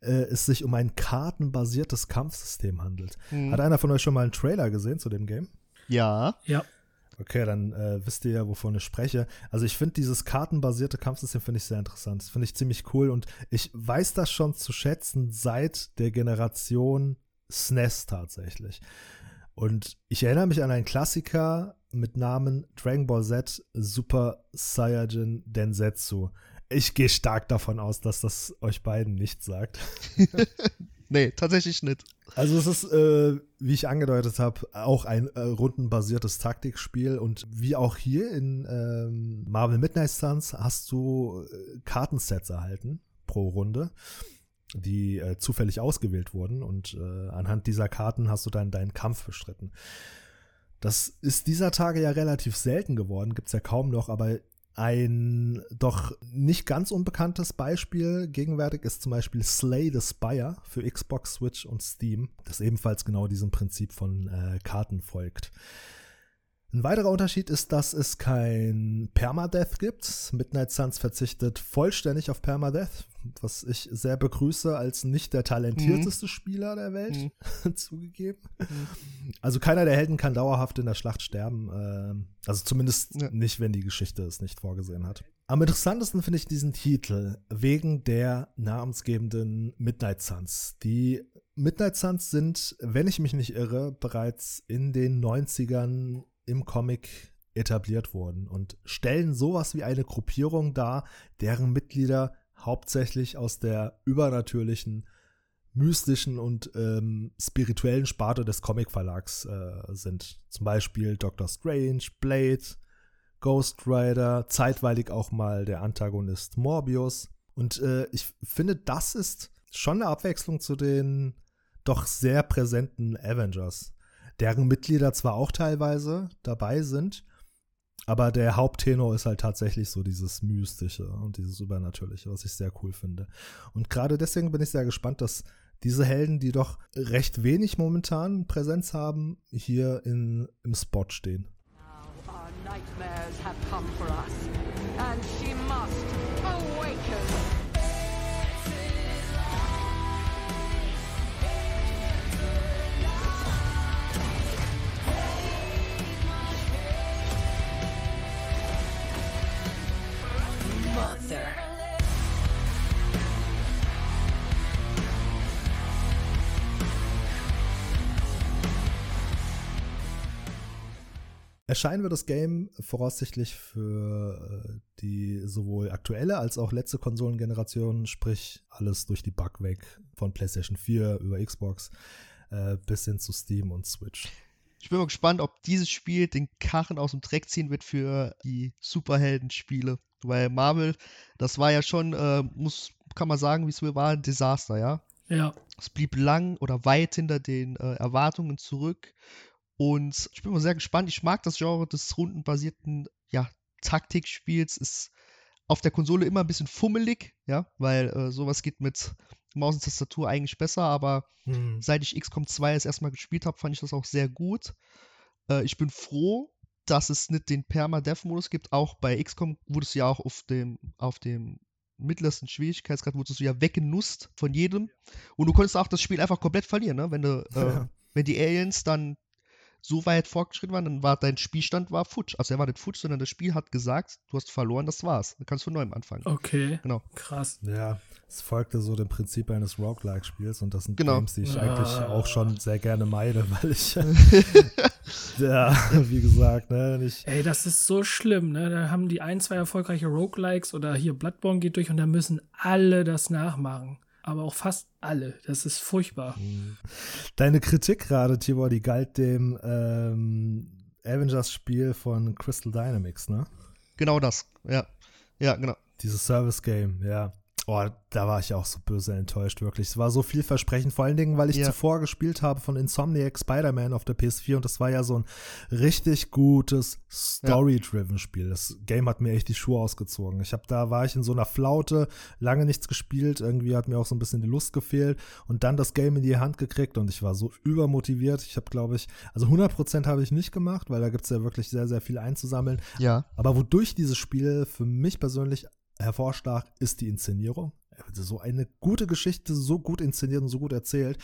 Speaker 1: äh, es sich um ein kartenbasiertes Kampfsystem handelt.
Speaker 3: Hm.
Speaker 1: Hat einer von euch schon mal einen Trailer gesehen zu dem Game?
Speaker 3: Ja.
Speaker 2: ja.
Speaker 1: Okay, dann äh, wisst ihr ja, wovon ich spreche. Also ich finde dieses kartenbasierte Kampfsystem finde ich sehr interessant. Das finde ich ziemlich cool und ich weiß das schon zu schätzen seit der Generation SNES tatsächlich. Und ich erinnere mich an einen Klassiker mit Namen Dragon Ball Z Super Saiyajin Densetsu. Ich gehe stark davon aus, dass das euch beiden nichts sagt.
Speaker 3: Nee, tatsächlich nicht.
Speaker 1: Also es ist, äh, wie ich angedeutet habe, auch ein äh, rundenbasiertes Taktikspiel und wie auch hier in ähm, Marvel Midnight Suns hast du äh, Kartensets erhalten pro Runde, die äh, zufällig ausgewählt wurden und äh, anhand dieser Karten hast du dann deinen Kampf bestritten. Das ist dieser Tage ja relativ selten geworden, gibt es ja kaum noch, aber ein doch nicht ganz unbekanntes Beispiel gegenwärtig ist zum Beispiel Slay the Spire für Xbox, Switch und Steam, das ebenfalls genau diesem Prinzip von äh, Karten folgt. Ein weiterer Unterschied ist, dass es kein Permadeath gibt. Midnight Suns verzichtet vollständig auf Permadeath, was ich sehr begrüße als nicht der talentierteste Spieler der Welt, zugegeben. Also keiner der Helden kann dauerhaft in der Schlacht sterben. ähm, also zumindest
Speaker 3: Ja.
Speaker 1: nicht, wenn die Geschichte es nicht vorgesehen hat. Am interessantesten finde ich diesen Titel wegen der namensgebenden Midnight Suns. Die Midnight Suns sind, wenn ich mich nicht irre, bereits in den 90ern im Comic etabliert worden und stellen sowas wie eine Gruppierung dar, deren Mitglieder hauptsächlich aus der übernatürlichen, mystischen und ähm, spirituellen Sparte des Comic-Verlags äh, sind. Zum Beispiel Doctor Strange, Blade, Ghost Rider, zeitweilig auch mal der Antagonist Morbius. Und äh, ich finde, das ist schon eine Abwechslung zu den doch sehr präsenten Avengers, deren Mitglieder zwar auch teilweise dabei sind, aber der Haupttenor ist halt tatsächlich so dieses Mystische und dieses Übernatürliche, was ich sehr cool finde. Und gerade deswegen bin ich sehr gespannt, dass diese Helden, die doch recht wenig momentan Präsenz haben, hier in, im Spot stehen.
Speaker 7: Our nightmares have come for us, and she must awaken.
Speaker 1: Erscheinen wird das Game voraussichtlich für äh, die sowohl aktuelle als auch letzte Konsolengeneration, sprich alles durch die Bug weg von PlayStation 4 über Xbox äh, bis hin zu Steam und Switch.
Speaker 3: Ich bin mal gespannt, ob dieses Spiel den Karren aus dem Dreck ziehen wird für die Superhelden-Spiele. Weil Marvel, das war ja schon, äh, muss, kann man sagen, wie es war, ein Desaster, ja.
Speaker 2: Ja.
Speaker 3: Es blieb lang oder weit hinter den äh, Erwartungen zurück. Und ich bin mal sehr gespannt. Ich mag das Genre des rundenbasierten ja, Taktikspiels. Ist auf der Konsole immer ein bisschen fummelig, ja, weil äh, sowas geht mit Maus und Tastatur eigentlich besser, aber
Speaker 1: Hm.
Speaker 3: seit ich XCOM 2 das erstmal gespielt habe, fand ich das auch sehr gut. Äh, ich bin froh, dass es nicht den Perma-Death-Modus gibt. Auch bei XCOM wurdest du ja auch auf dem, auf dem mittlersten Schwierigkeitsgrad wurdest du ja weggenusst von jedem. Und du konntest auch das Spiel einfach komplett verlieren, ne? Wenn du, äh,
Speaker 1: Ja.
Speaker 3: wenn die Aliens dann so weit fortgeschritten waren, dann war dein Spielstand war futsch. Also er war nicht futsch, sondern das Spiel hat gesagt, du hast verloren, das war's. Dann kannst du von neuem anfangen.
Speaker 2: Okay.
Speaker 3: Genau.
Speaker 2: Krass.
Speaker 1: Ja, es folgte so dem Prinzip eines Roguelike-Spiels und das sind
Speaker 3: Genau.
Speaker 1: Games, die ich
Speaker 2: Ah.
Speaker 1: eigentlich auch schon sehr gerne meide, weil ich ja, wie gesagt, ne, nicht.
Speaker 2: Ey, das ist so schlimm, ne? Da haben die ein, zwei erfolgreiche Roguelikes oder hier Bloodborne geht durch und da müssen alle das nachmachen. Aber auch fast alle. Das ist furchtbar.
Speaker 1: Deine Kritik gerade, Tibor, die galt dem ähm, Avengers-Spiel von Crystal Dynamics, ne?
Speaker 3: Genau das. Ja. Ja, genau.
Speaker 1: Dieses Service-Game, ja. Oh, da war ich auch so böse enttäuscht, wirklich. Es war so vielversprechend, vor allen Dingen, weil ich
Speaker 3: Ja.
Speaker 1: zuvor gespielt habe von Insomniac Spider-Man auf der PS4 und das war ja so ein richtig gutes Story-driven Spiel. Das Game hat mir echt die Schuhe ausgezogen. Ich habe da war ich in so einer Flaute, lange nichts gespielt, irgendwie hat mir auch so ein bisschen die Lust gefehlt und dann das Game in die Hand gekriegt und ich war so übermotiviert. Ich habe, glaube ich, also 100% habe ich nicht gemacht, weil da gibt es ja wirklich sehr, sehr viel einzusammeln.
Speaker 3: Ja.
Speaker 1: Aber wodurch dieses Spiel für mich persönlich hervorstach, ist die Inszenierung. So eine gute Geschichte, so gut inszeniert und so gut erzählt.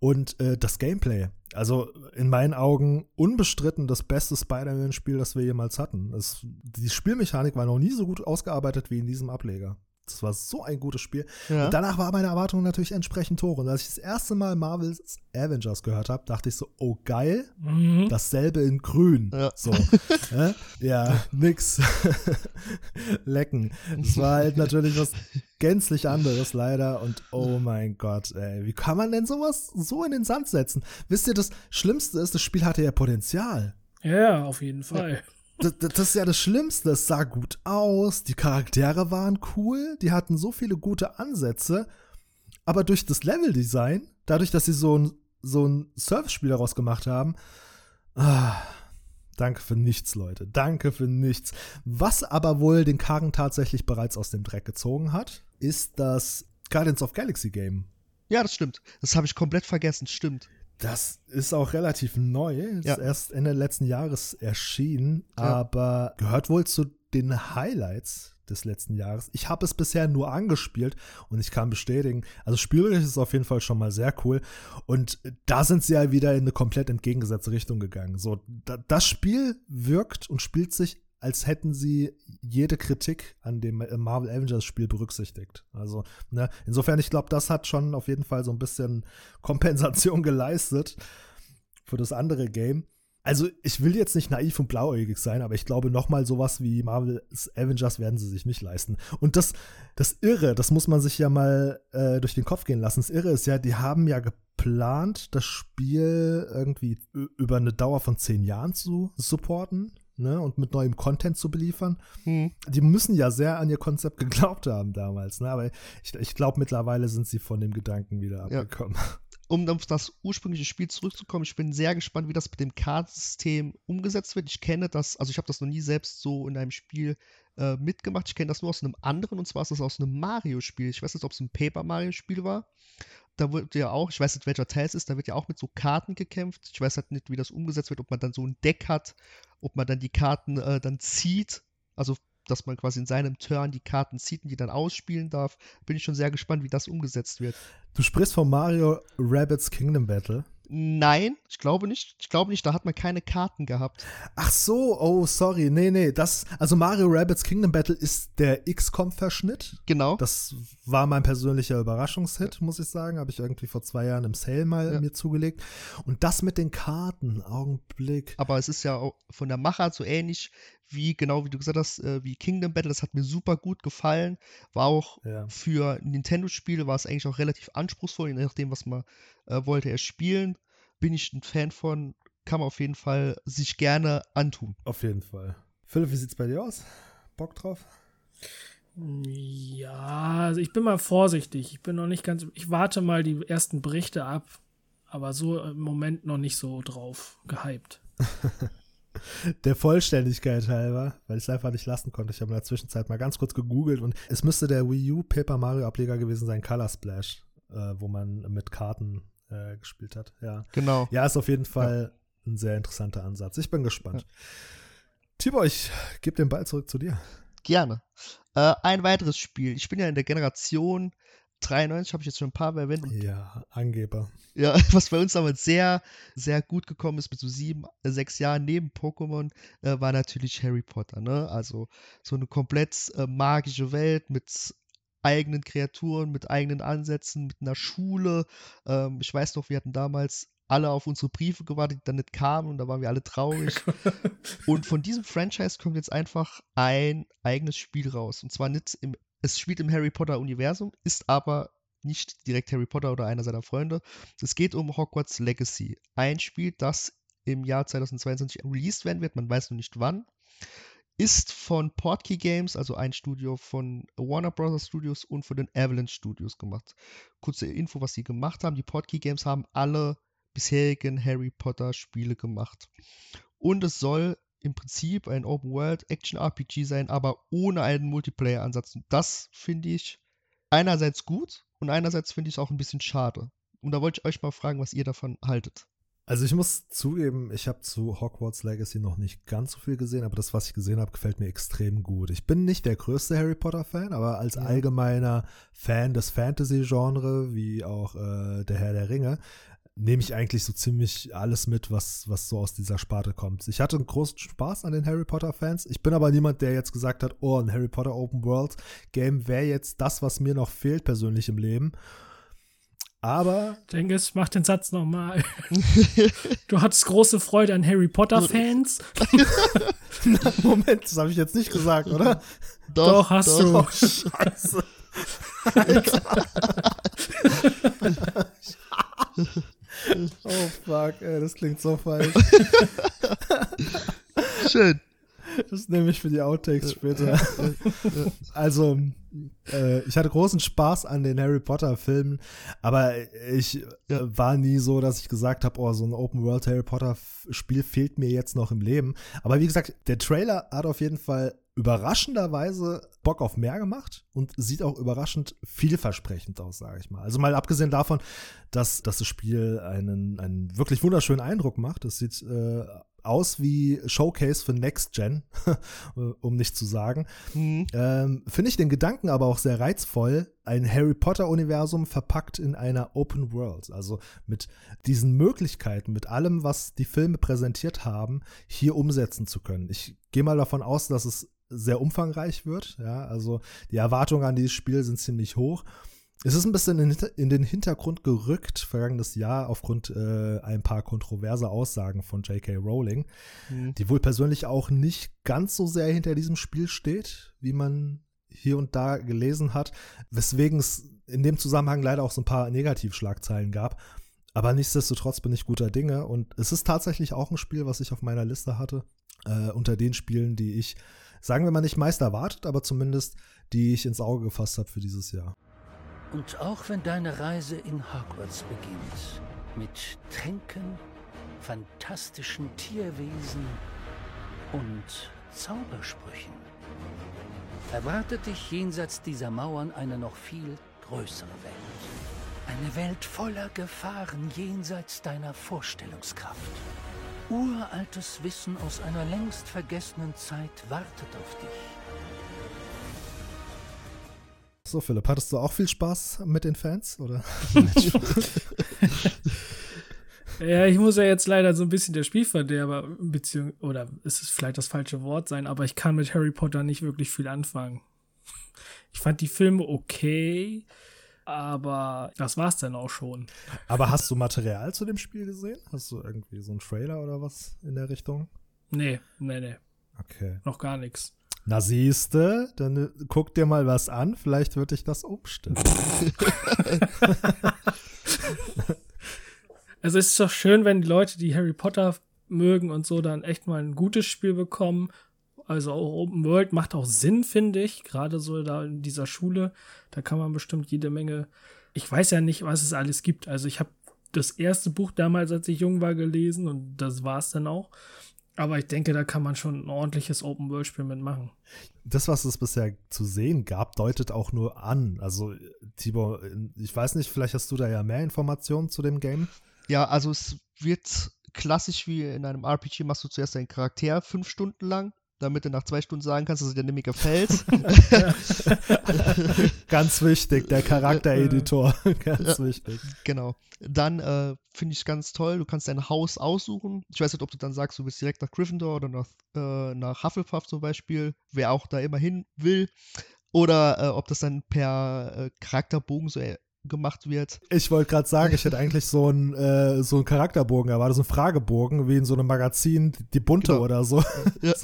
Speaker 1: Und äh, das Gameplay. Also in meinen Augen unbestritten das beste Spider-Man-Spiel, das wir jemals hatten. Es, die Spielmechanik war noch nie so gut ausgearbeitet wie in diesem Ableger. Das war so ein gutes Spiel.
Speaker 3: Ja.
Speaker 1: Und danach war meine Erwartung natürlich entsprechend hoch. Und als ich das erste Mal Marvel's Avengers gehört habe, dachte ich so, oh geil,
Speaker 2: Mhm.
Speaker 1: dasselbe in grün.
Speaker 3: Ja.
Speaker 1: So. äh? Ja, nix. Lecken. Das war halt natürlich was gänzlich anderes leider. Und oh mein Gott, ey, wie kann man denn sowas so in den Sand setzen? Wisst ihr, das Schlimmste ist, das Spiel hatte ja Potenzial.
Speaker 2: Ja, auf jeden Fall.
Speaker 1: Das, das das ist ja das Schlimmste. Es sah gut aus, die Charaktere waren cool, die hatten so viele gute Ansätze, aber durch das Leveldesign, dadurch, dass sie so ein, so ein Surfspiel daraus gemacht haben, ah, danke für nichts, Leute. Danke für nichts. Was aber wohl den Karren tatsächlich bereits aus dem Dreck gezogen hat, ist das Guardians of Galaxy Game.
Speaker 3: Ja, das stimmt. Das habe ich komplett vergessen. Stimmt.
Speaker 1: Das ist auch relativ neu. Ist
Speaker 3: Ja.
Speaker 1: erst Ende letzten Jahres erschienen,
Speaker 3: Ja.
Speaker 1: aber gehört wohl zu den Highlights des letzten Jahres. Ich habe es bisher nur angespielt und ich kann bestätigen, also spielerisch ist es auf jeden Fall schon mal sehr cool. Und da sind sie ja wieder in eine komplett entgegengesetzte Richtung gegangen. So, da, das Spiel wirkt und spielt sich, als hätten sie jede Kritik an dem äh, Marvel Avengers Spiel berücksichtigt. Also, ne, insofern, ich glaube, das hat schon auf jeden Fall so ein bisschen Kompensation geleistet für das andere Game. Also, ich will jetzt nicht naiv und blauäugig sein, aber ich glaube, nochmal sowas wie Marvel's Avengers werden sie sich nicht leisten. Und das, das Irre, das muss man sich ja mal äh, durch den Kopf gehen lassen. Das Irre ist ja, die haben ja geplant, das Spiel irgendwie über eine Dauer von zehn Jahren zu supporten. Ne, und mit neuem Content zu beliefern.
Speaker 3: Hm.
Speaker 1: Die müssen ja sehr an ihr Konzept geglaubt haben damals. Ne? Aber ich, ich glaube, mittlerweile sind sie von dem Gedanken wieder
Speaker 3: Ja. Um auf das ursprüngliche Spiel zurückzukommen, ich bin sehr gespannt, wie das mit dem Kartensystem umgesetzt wird. Ich kenne das, also ich habe das noch nie selbst so in einem Spiel äh, mitgemacht. Ich kenne das nur aus einem anderen, und zwar ist das aus einem Mario-Spiel. Ich weiß nicht, ob es ein Paper Mario-Spiel war. Da wird ja auch, ich weiß nicht, welcher Teil es ist, da wird ja auch mit so Karten gekämpft. Ich weiß halt nicht, wie das umgesetzt wird, ob man dann so ein Deck hat, ob man dann die Karten äh, dann zieht. Also dass man quasi in seinem Turn die Karten zieht und die dann ausspielen darf. Bin ich schon sehr gespannt, wie das umgesetzt wird.
Speaker 1: Du sprichst von Mario Rabbits Kingdom Battle.
Speaker 3: Nein, ich glaube nicht. Ich glaube nicht, da hat man keine Karten gehabt.
Speaker 1: Ach so, oh, sorry. Nee, nee, das, also Mario Rabbits Kingdom Battle ist der XCOM-Verschnitt.
Speaker 3: Genau.
Speaker 1: Das war mein persönlicher Überraschungshit, muss ich sagen. Habe ich irgendwie vor zwei Jahren im Sale mal
Speaker 3: Ja.
Speaker 1: mir zugelegt. Und das mit den Karten, Augenblick.
Speaker 3: Aber es ist ja auch von der Machart so ähnlich wie, genau wie du gesagt hast, äh, wie Kingdom Battle. Das hat mir super gut gefallen. War auch
Speaker 1: Ja.
Speaker 3: für Nintendo-Spiele war es eigentlich auch relativ anspruchsvoll, je nachdem, was man äh, wollte er spielen. Bin ich ein Fan von, kann man auf jeden Fall sich gerne antun.
Speaker 1: Auf jeden Fall. Philipp, wie sieht's bei dir aus? Bock drauf?
Speaker 2: Ja, also ich bin mal vorsichtig. Ich bin noch nicht ganz. Ich warte mal die ersten Berichte ab, aber so im Moment noch nicht so drauf gehypt.
Speaker 1: Der Vollständigkeit halber, weil ich es einfach nicht lassen konnte. Ich habe in der Zwischenzeit mal ganz kurz gegoogelt und es müsste der Wii U Paper Mario Ableger gewesen sein, Color Splash, äh, wo man mit Karten äh, gespielt hat. Ja.
Speaker 3: Genau.
Speaker 1: ja, ist auf jeden Fall ein sehr interessanter Ansatz. Ich bin gespannt. Tibor, ich gebe den Ball zurück zu dir.
Speaker 3: Gerne. Äh, ein weiteres Spiel. Ich bin ja in der Generation 93, habe ich jetzt schon ein paar Mal erwähnt.
Speaker 1: Ja, Angeber.
Speaker 3: Ja, was bei uns damals sehr, sehr gut gekommen ist, mit so sieben, äh, sechs Jahren neben Pokémon, äh, war natürlich Harry Potter, ne? Also so eine komplett äh, magische Welt mit eigenen Kreaturen, mit eigenen Ansätzen, mit einer Schule. Ähm, ich weiß noch, wir hatten damals alle auf unsere Briefe gewartet, die dann nicht kamen und da waren wir alle traurig. und von diesem Franchise kommt jetzt einfach ein eigenes Spiel raus. Und zwar nicht im, es spielt im Harry Potter Universum, ist aber nicht direkt Harry Potter oder einer seiner Freunde. Es geht um Hogwarts Legacy. Ein Spiel, das im Jahr 2022 released werden wird, man weiß noch nicht wann. Ist von Portkey Games, also ein Studio von Warner Bros. Studios und von den Avalanche Studios gemacht. Kurze Info, was sie gemacht haben. Die Portkey Games haben alle bisherigen Harry Potter Spiele gemacht. Und es soll im Prinzip ein Open World Action RPG sein, aber ohne einen Multiplayer-Ansatz. Und das finde ich einerseits gut und einerseits finde ich es auch ein bisschen schade. Und da wollte ich euch mal fragen, was ihr davon haltet.
Speaker 1: Also ich muss zugeben, ich habe zu Hogwarts Legacy noch nicht ganz so viel gesehen, aber das, was ich gesehen habe, gefällt mir extrem gut. Ich bin nicht der größte Harry Potter-Fan, aber als
Speaker 3: Ja.
Speaker 1: allgemeiner Fan des Fantasy-Genre, wie auch äh, der Herr der Ringe, nehme ich eigentlich so ziemlich alles mit, was, was so aus dieser Sparte kommt. Ich hatte einen großen Spaß an den Harry Potter-Fans. Ich bin aber niemand, der jetzt gesagt hat, oh, ein Harry Potter Open World Game wäre jetzt das, was mir noch fehlt persönlich im Leben. Aber
Speaker 2: Jengis, mach den Satz nochmal. du hattest große Freude an Harry Potter-Fans.
Speaker 1: Moment, das habe ich jetzt nicht gesagt, oder?
Speaker 2: Doch, hast du.
Speaker 1: Oh, scheiße. Oh fuck, ey, das klingt so falsch.
Speaker 3: Schön.
Speaker 1: Das nehme ich für die Outtakes später. also, äh, ich hatte großen Spaß an den Harry Potter Filmen, aber ich äh, war nie so, dass ich gesagt habe, oh, so ein Open World Harry Potter Spiel fehlt mir jetzt noch im Leben. Aber wie gesagt, der Trailer hat auf jeden Fall überraschenderweise Bock auf mehr gemacht und sieht auch überraschend vielversprechend aus, sage ich mal. Also mal abgesehen davon, dass, dass das Spiel einen, einen wirklich wunderschönen Eindruck macht. Es sieht äh, aus wie Showcase für Next Gen, um nicht zu sagen.
Speaker 3: Mhm.
Speaker 1: Ähm, Finde ich den Gedanken aber auch sehr reizvoll, ein Harry Potter-Universum verpackt in einer Open World. Also mit diesen Möglichkeiten, mit allem, was die Filme präsentiert haben, hier umsetzen zu können. Ich gehe mal davon aus, dass es sehr umfangreich wird. Ja, also die Erwartungen an dieses Spiel sind ziemlich hoch. Es ist ein bisschen in, den Hintergrund gerückt, vergangenes Jahr, aufgrund äh, ein paar kontroverse Aussagen von J.K. Rowling,
Speaker 3: Mhm.
Speaker 1: die wohl persönlich auch nicht ganz so sehr hinter diesem Spiel steht, wie man hier und da gelesen hat, weswegen es in dem Zusammenhang leider auch so ein paar Negativschlagzeilen gab. Aber nichtsdestotrotz bin ich guter Dinge und es ist tatsächlich auch ein Spiel, was ich auf meiner Liste hatte, äh, unter den Spielen, die ich, sagen wir mal, nicht meist erwartet, aber zumindest die ich ins Auge gefasst habe für dieses Jahr.
Speaker 8: Und auch wenn deine Reise in Hogwarts beginnt, mit Tränken, fantastischen Tierwesen und Zaubersprüchen, erwartet dich jenseits dieser Mauern eine noch viel größere Welt. Eine Welt voller Gefahren jenseits deiner Vorstellungskraft. Uraltes Wissen aus einer längst vergessenen Zeit wartet auf dich.
Speaker 1: So, Philipp, hattest du auch viel Spaß mit den Fans, oder?
Speaker 2: Ja, ich muss ja jetzt leider so ein bisschen der Spielverderber, beziehung oder ist es vielleicht das falsche Wort sein, aber ich kann mit Harry Potter nicht wirklich viel anfangen. Ich fand die Filme okay, aber das war's dann auch schon.
Speaker 1: Aber hast du Material zu dem Spiel gesehen? Hast du irgendwie so einen Trailer oder was in der Richtung?
Speaker 2: Nee, nee, nee.
Speaker 1: Okay.
Speaker 2: Noch gar nichts.
Speaker 1: Na siehste, dann äh, guck dir mal was an, vielleicht wird dich das umstimmen.
Speaker 2: Also es ist doch schön, wenn die Leute, die Harry Potter mögen und so, dann echt mal ein gutes Spiel bekommen. Also auch Open World macht auch Sinn, finde ich. Gerade so da in dieser Schule, da kann man bestimmt jede Menge. Ich weiß ja nicht, was es alles gibt. Also ich habe das erste Buch damals, als ich jung war, gelesen und das war es dann auch. Aber ich denke, da kann man schon ein ordentliches Open-World-Spiel mitmachen.
Speaker 1: Das, was es bisher zu sehen gab, deutet auch nur an. Also, Tibor, ich weiß nicht, vielleicht hast du da ja mehr Informationen zu dem Game.
Speaker 3: Ja, also es wird klassisch wie in einem RPG, machst du zuerst deinen Charakter fünf Stunden lang, damit du nach zwei Stunden sagen kannst, dass er dir nämlich gefällt.
Speaker 1: Ganz wichtig, der Charaktereditor. Ganz wichtig.
Speaker 3: Genau. Dann äh, finde ich ganz toll, du kannst dein Haus aussuchen. Ich weiß nicht, ob du dann sagst, du willst direkt nach Gryffindor oder nach, äh, nach Hufflepuff zum Beispiel, wer auch da immer hin will. Oder äh, ob das dann per äh, Charakterbogen so äh, gemacht wird.
Speaker 1: Ich wollte gerade sagen, ich hätte eigentlich so einen äh, so einen Charakterbogen erwartet, so einen Fragebogen, wie in so einem Magazin, die bunte
Speaker 3: Genau.
Speaker 1: oder so.
Speaker 3: Ja.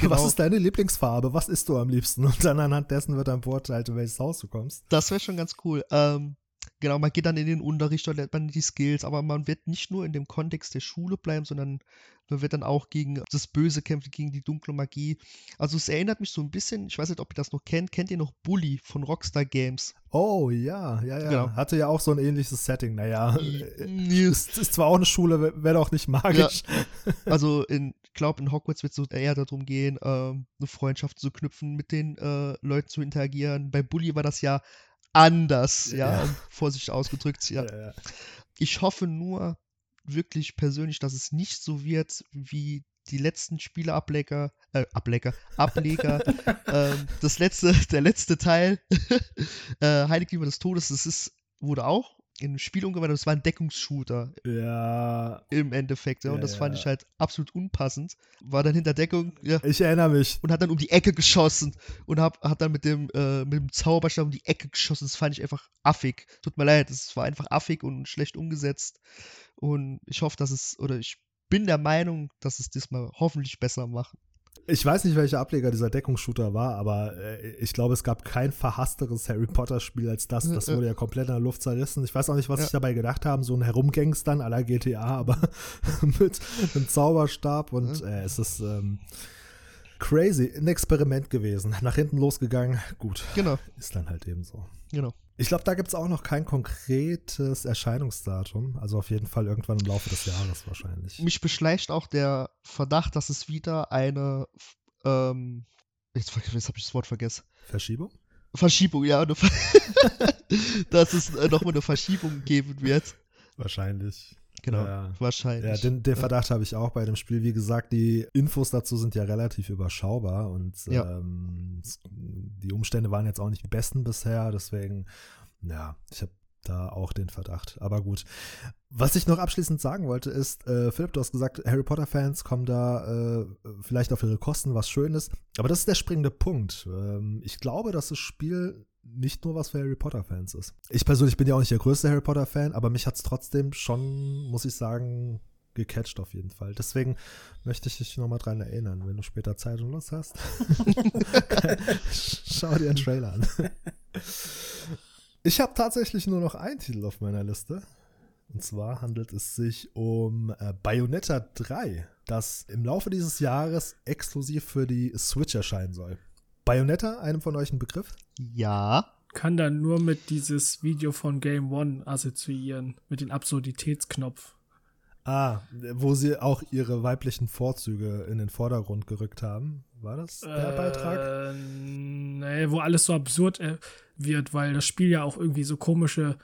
Speaker 3: Genau.
Speaker 1: Was ist deine Lieblingsfarbe? Was isst du am liebsten? Und dann anhand dessen wird dann beurteilt, in welches Haus du kommst.
Speaker 3: Das wäre schon ganz cool. Ähm, genau, man geht dann in den Unterricht, da lernt man die Skills, aber man wird nicht nur in dem Kontext der Schule bleiben, sondern man wird dann auch gegen das Böse kämpfen, gegen die dunkle Magie. Also es erinnert mich so ein bisschen, ich weiß nicht, ob ihr das noch kennt, kennt ihr noch Bully von Rockstar Games?
Speaker 1: Oh, ja, ja, ja.
Speaker 3: Genau.
Speaker 1: Hatte ja auch so ein ähnliches Setting. Naja, äh,
Speaker 3: Ja.
Speaker 1: ist, ist zwar auch eine Schule, wäre doch nicht magisch.
Speaker 3: Also in, ich glaube, in Hogwarts wird es so eher darum gehen, ähm, eine Freundschaft zu knüpfen, mit den äh, Leuten zu interagieren. Bei Bully war das ja anders, ja,
Speaker 1: Ja.
Speaker 3: vorsichtig ausgedrückt, ja.
Speaker 1: Ja.
Speaker 3: Ich hoffe nur wirklich persönlich, dass es nicht so wird wie die letzten Spieleableger, äh, Ableger, Ableger, ähm, das letzte, der letzte Teil, äh, Heiligtümer des Todes, das ist, wurde auch in einem Spiel umgewandelt, das war ein Deckungsshooter
Speaker 1: ja,
Speaker 3: im Endeffekt, ja, und
Speaker 1: Ja,
Speaker 3: das fand ich halt absolut unpassend. War dann hinter Deckung, ja,
Speaker 1: ich erinnere mich.
Speaker 3: und hat dann um die Ecke geschossen und hab, hat dann mit dem, äh, mit dem Zauberstab um die Ecke geschossen. Das fand ich einfach affig. Tut mir leid, es war einfach affig und schlecht umgesetzt. Und ich hoffe, dass es, oder ich bin der Meinung, dass es diesmal hoffentlich besser machen.
Speaker 1: Ich weiß nicht, welcher Ableger dieser Deckungsshooter war, aber äh, ich glaube, es gab kein verhassteres Harry Potter-Spiel als das. Das
Speaker 3: Ja, ja.
Speaker 1: wurde ja komplett in der Luft zerrissen. Ich weiß auch nicht, was
Speaker 3: Ja.
Speaker 1: sich dabei gedacht haben, so ein Herumgangstern la GTA, aber mit einem Zauberstab und äh, es ist ähm, crazy. Ein Experiment gewesen. Nach hinten losgegangen. Gut,
Speaker 3: Genau,
Speaker 1: ist dann halt eben so.
Speaker 3: genau.
Speaker 1: Ich glaube, da gibt es auch noch kein konkretes Erscheinungsdatum. Also auf jeden Fall irgendwann im Laufe des Jahres wahrscheinlich.
Speaker 3: Mich beschleicht auch der Verdacht, dass es wieder eine, ähm, jetzt, jetzt habe ich das Wort vergessen.
Speaker 1: Verschiebung?
Speaker 3: Verschiebung, ja, Ver dass es äh, nochmal eine Verschiebung geben wird.
Speaker 1: Wahrscheinlich.
Speaker 3: Genau,
Speaker 1: Ja.
Speaker 3: wahrscheinlich.
Speaker 1: Ja, den, den Verdacht habe ich auch bei dem Spiel. Wie gesagt, die Infos dazu sind ja relativ überschaubar und
Speaker 3: Ja.
Speaker 1: ähm, die Umstände waren jetzt auch nicht die besten bisher. Deswegen, ja, ich habe da auch den Verdacht. Aber gut. Was ich noch abschließend sagen wollte, ist, äh, Philipp, du hast gesagt, Harry Potter-Fans kommen da äh, vielleicht auf ihre Kosten, was Schönes. Aber das ist der springende Punkt. Ähm, ich glaube, dass das Spiel nicht nur was für Harry Potter-Fans ist. Ich persönlich bin ja auch nicht der größte Harry Potter-Fan, aber mich hat es trotzdem schon, muss ich sagen, gecatcht auf jeden Fall. Deswegen möchte ich dich nochmal dran erinnern, wenn du später Zeit und Lust hast. Schau dir einen Trailer an. Ich habe tatsächlich nur noch einen Titel auf meiner Liste. Und zwar handelt es sich um äh, Bayonetta 3, das im Laufe dieses Jahres exklusiv für die Switch erscheinen soll. Bayonetta, einem von euch ein Begriff?
Speaker 3: Ja.
Speaker 2: Kann dann nur mit dieses Video von Game One assoziieren, mit dem Absurditätsknopf.
Speaker 1: Ah, wo sie auch ihre weiblichen Vorzüge in den Vordergrund gerückt haben. War das der Beitrag?
Speaker 2: Äh, nee, wo alles so absurd äh, wird, weil das Spiel ja auch irgendwie so komische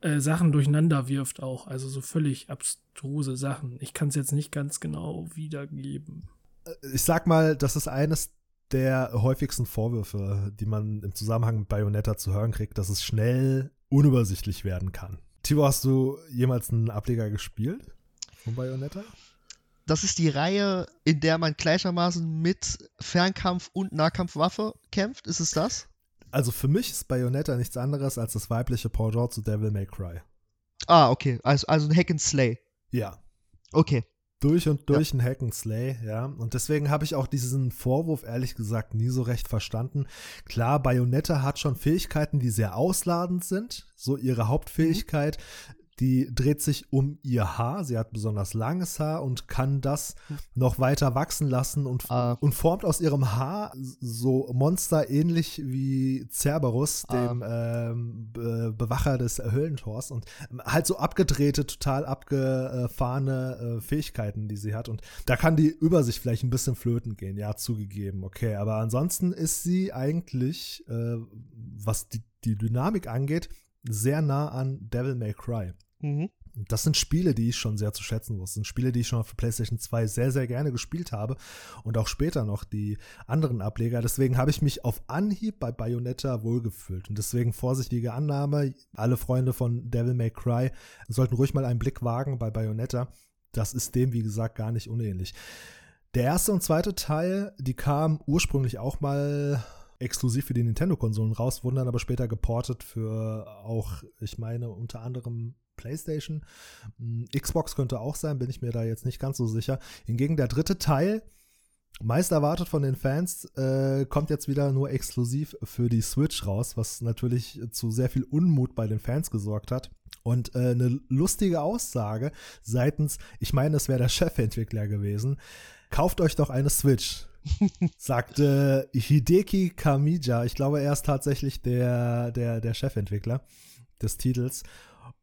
Speaker 2: äh, Sachen durcheinander wirft auch. Also so völlig abstruse Sachen. Ich kann es jetzt nicht ganz genau wiedergeben.
Speaker 1: Ich sag mal, das ist eines der häufigsten Vorwürfe, die man im Zusammenhang mit Bayonetta zu hören kriegt, dass es schnell unübersichtlich werden kann. Timo, hast du jemals einen Ableger gespielt von Bayonetta?
Speaker 3: Das ist die Reihe, in der man gleichermaßen mit Fernkampf und Nahkampfwaffe kämpft. Ist es das?
Speaker 1: Also für mich ist Bayonetta nichts anderes als das weibliche Pendant zu Devil May Cry.
Speaker 3: Ah, okay. Also, also ein Hack and Slay.
Speaker 1: Ja.
Speaker 3: Okay.
Speaker 1: Durch und durch ein Hack and Slay, ja. Und deswegen habe ich auch diesen Vorwurf ehrlich gesagt nie so recht verstanden. Klar, Bayonetta hat schon Fähigkeiten, die sehr ausladend sind. So ihre Hauptfähigkeit die dreht sich um ihr Haar. Sie hat besonders langes Haar und kann das noch weiter wachsen lassen und,
Speaker 3: Ah.
Speaker 1: und formt aus ihrem Haar so Monster ähnlich wie Cerberus,
Speaker 3: Ah.
Speaker 1: dem ähm, Be Bewacher des Höllentors. Und halt so abgedrehte, total abgefahrene äh, Fähigkeiten, die sie hat. Und da kann die Übersicht vielleicht ein bisschen flöten gehen, ja, zugegeben. Okay, aber ansonsten ist sie eigentlich, äh, was die, die Dynamik angeht, sehr nah an Devil May Cry.
Speaker 3: Mhm.
Speaker 1: Das sind Spiele, die ich schon sehr zu schätzen wusste. Das sind Spiele, die ich schon auf PlayStation 2 sehr, sehr gerne gespielt habe und auch später noch die anderen Ableger. Deswegen habe ich mich auf Anhieb bei Bayonetta wohlgefühlt. Und deswegen vorsichtige Annahme. Alle Freunde von Devil May Cry sollten ruhig mal einen Blick wagen bei Bayonetta. Das ist dem, wie gesagt, gar nicht unähnlich. Der erste und zweite Teil, die kamen ursprünglich auch mal exklusiv für die Nintendo-Konsolen raus, wurden dann aber später geportet für auch, ich meine, unter anderem PlayStation. Hm, Xbox könnte auch sein, bin ich mir da jetzt nicht ganz so sicher. Hingegen der dritte Teil, meist erwartet von den Fans, äh, kommt jetzt wieder nur exklusiv für die Switch raus, was natürlich zu sehr viel Unmut bei den Fans gesorgt hat. Und äh, eine lustige Aussage seitens, ich meine, es wäre der Chefentwickler gewesen, kauft euch doch eine Switch sagte Hideki Kamiya. Ich glaube, er ist tatsächlich der, der, der Chefentwickler des Titels.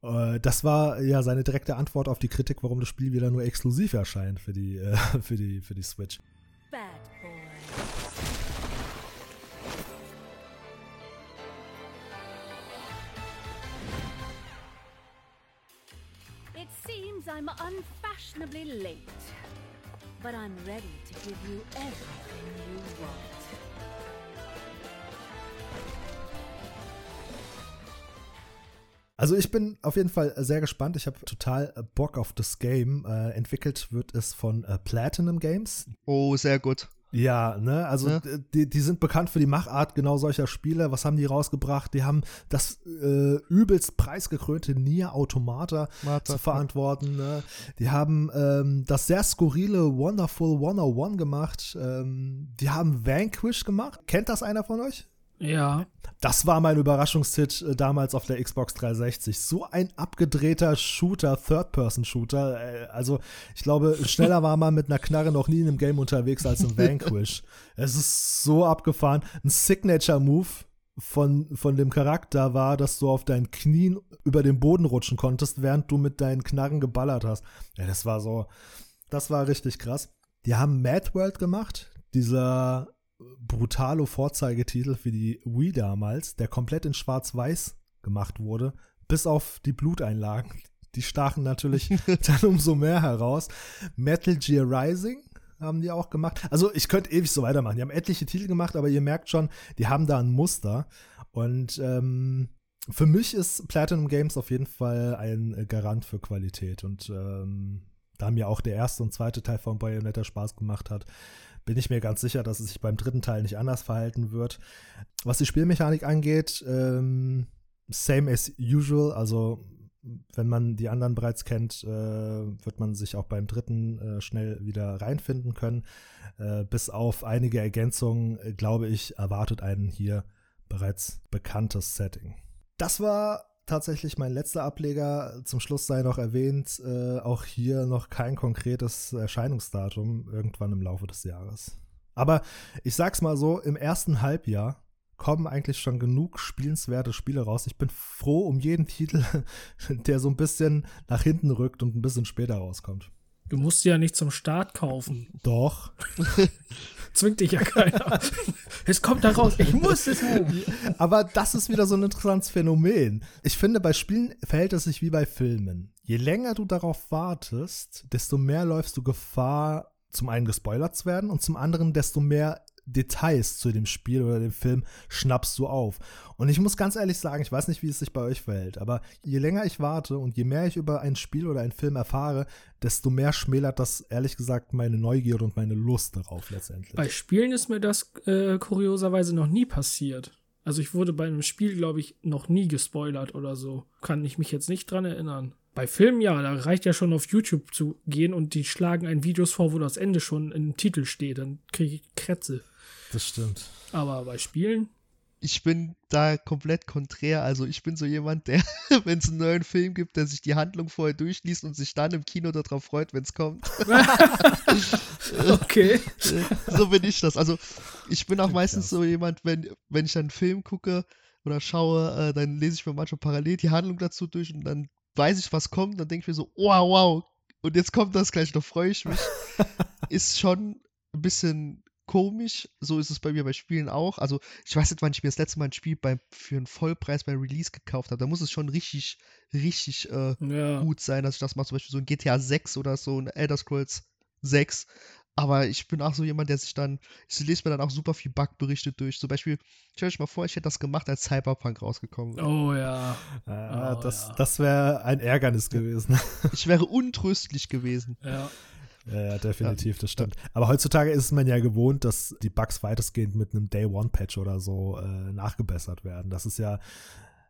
Speaker 1: Äh, Das war ja seine direkte Antwort auf die Kritik, warum das Spiel wieder nur exklusiv erscheint für die, äh, für die, für die Switch.
Speaker 9: Bad boy. It seems I'm unfashionably late, but I'm ready to give you everything you want.
Speaker 1: Also ich bin auf jeden Fall sehr gespannt. Ich habe total Bock auf das Game. Äh, entwickelt wird es von äh, Platinum Games.
Speaker 3: Oh, sehr gut.
Speaker 1: Ja, ne, also
Speaker 3: Ja.
Speaker 1: die, die sind bekannt für die Machart genau solcher Spiele. Was haben die rausgebracht? Die haben das äh, übelst preisgekrönte Nier Automata
Speaker 3: Martha,
Speaker 1: zu verantworten. Ne? Die haben ähm, das sehr skurrile Wonderful 101 gemacht. Ähm, die haben Vanquish gemacht. Kennt das einer von euch?
Speaker 2: Ja.
Speaker 1: Das war mein Überraschungshit äh, damals auf der Xbox 360. So ein abgedrehter Shooter, Third-Person-Shooter. Äh, also, ich glaube, schneller war man mit einer Knarre noch nie in einem Game unterwegs als in Vanquish. es ist so abgefahren. Ein Signature-Move von, von dem Charakter war, dass du auf deinen Knien über den Boden rutschen konntest, während du mit deinen Knarren geballert hast. Ja, das war so, das war richtig krass. Die haben Mad World gemacht, dieser brutalo Vorzeigetitel für die Wii damals, der komplett in schwarz-weiß gemacht wurde, bis auf die Bluteinlagen. Die stachen natürlich dann umso mehr heraus. Metal Gear Rising haben die auch gemacht. Also ich könnte ewig so weitermachen. Die haben etliche Titel gemacht, aber ihr merkt schon, die haben da ein Muster. Und ähm, für mich ist Platinum Games auf jeden Fall ein äh, Garant für Qualität. Und ähm, da mir auch der erste und zweite Teil von Bayonetta Spaß gemacht hat, bin ich mir ganz sicher, dass es sich beim dritten Teil nicht anders verhalten wird. Was die Spielmechanik angeht, ähm, same as usual. Also wenn man die anderen bereits kennt, äh, wird man sich auch beim dritten äh, schnell wieder reinfinden können. Äh, bis auf einige Ergänzungen, äh, glaube ich, erwartet einen hier bereits bekanntes Setting. Das war tatsächlich mein letzter Ableger. Zum Schluss sei noch erwähnt, äh, auch hier noch kein konkretes Erscheinungsdatum irgendwann im Laufe des Jahres. Aber ich sag's mal so, im ersten Halbjahr kommen eigentlich schon genug spielenswerte Spiele raus. Ich bin froh um jeden Titel, der so ein bisschen nach hinten rückt und ein bisschen später rauskommt.
Speaker 2: Du musst sie ja nicht zum Start kaufen.
Speaker 1: Doch.
Speaker 2: Zwingt dich ja keiner. es kommt da raus. Ich muss es haben.
Speaker 1: Aber das ist wieder so ein interessantes Phänomen. Ich finde, bei Spielen verhält es sich wie bei Filmen. Je länger du darauf wartest, desto mehr läufst du Gefahr, zum einen gespoilert zu werden und zum anderen, desto mehr Details zu dem Spiel oder dem Film schnappst du auf. Und ich muss ganz ehrlich sagen, ich weiß nicht, wie es sich bei euch verhält, aber je länger ich warte und je mehr ich über ein Spiel oder einen Film erfahre, desto mehr schmälert das ehrlich gesagt meine Neugierde und meine Lust darauf letztendlich.
Speaker 2: Bei Spielen ist mir das äh, kurioserweise noch nie passiert. Also ich wurde bei einem Spiel, glaube ich, noch nie gespoilert oder so. Kann ich mich jetzt nicht dran erinnern. Bei Filmen ja, da reicht ja schon auf YouTube zu gehen und die schlagen ein Videos vor, wo das Ende schon im Titel steht. Dann kriege ich Krätze.
Speaker 1: Das stimmt.
Speaker 2: Aber bei Spielen,
Speaker 3: ich bin da komplett konträr. Also ich bin so jemand, der, wenn es einen neuen Film gibt, der sich die Handlung vorher durchliest und sich dann im Kino darauf freut, wenn es kommt.
Speaker 2: okay.
Speaker 3: so bin ich das. Also ich bin auch meistens so jemand, wenn, wenn ich einen Film gucke oder schaue, äh, dann lese ich mir manchmal parallel die Handlung dazu durch und dann weiß ich, was kommt. Dann denke ich mir so, wow, wow. Und jetzt kommt das gleich, da freue ich mich. Ist schon ein bisschen komisch. So ist es bei mir bei Spielen auch. Also, ich weiß nicht, wann ich mir das letzte Mal ein Spiel bei, für einen Vollpreis bei Release gekauft habe. Da muss es schon richtig, richtig äh,
Speaker 2: ja.
Speaker 3: gut sein, dass ich das mache. Zum Beispiel so ein GTA 6 oder so ein Elder Scrolls 6. Aber ich bin auch so jemand, der sich dann, ich lese mir dann auch super viel Bugberichte durch. Zum Beispiel, stell euch mal vor, ich hätte das gemacht, als Cyberpunk rausgekommen wäre.
Speaker 2: Oh ja.
Speaker 1: Ja,
Speaker 2: Oh,
Speaker 1: das
Speaker 2: ja.
Speaker 1: das wäre ein Ärgernis gewesen.
Speaker 3: Ich wäre untröstlich gewesen.
Speaker 2: Ja.
Speaker 1: Ja, ja, definitiv, das stimmt. Aber heutzutage ist man ja gewohnt, dass die Bugs weitestgehend mit einem Day-One-Patch oder so äh, nachgebessert werden. Das ist ja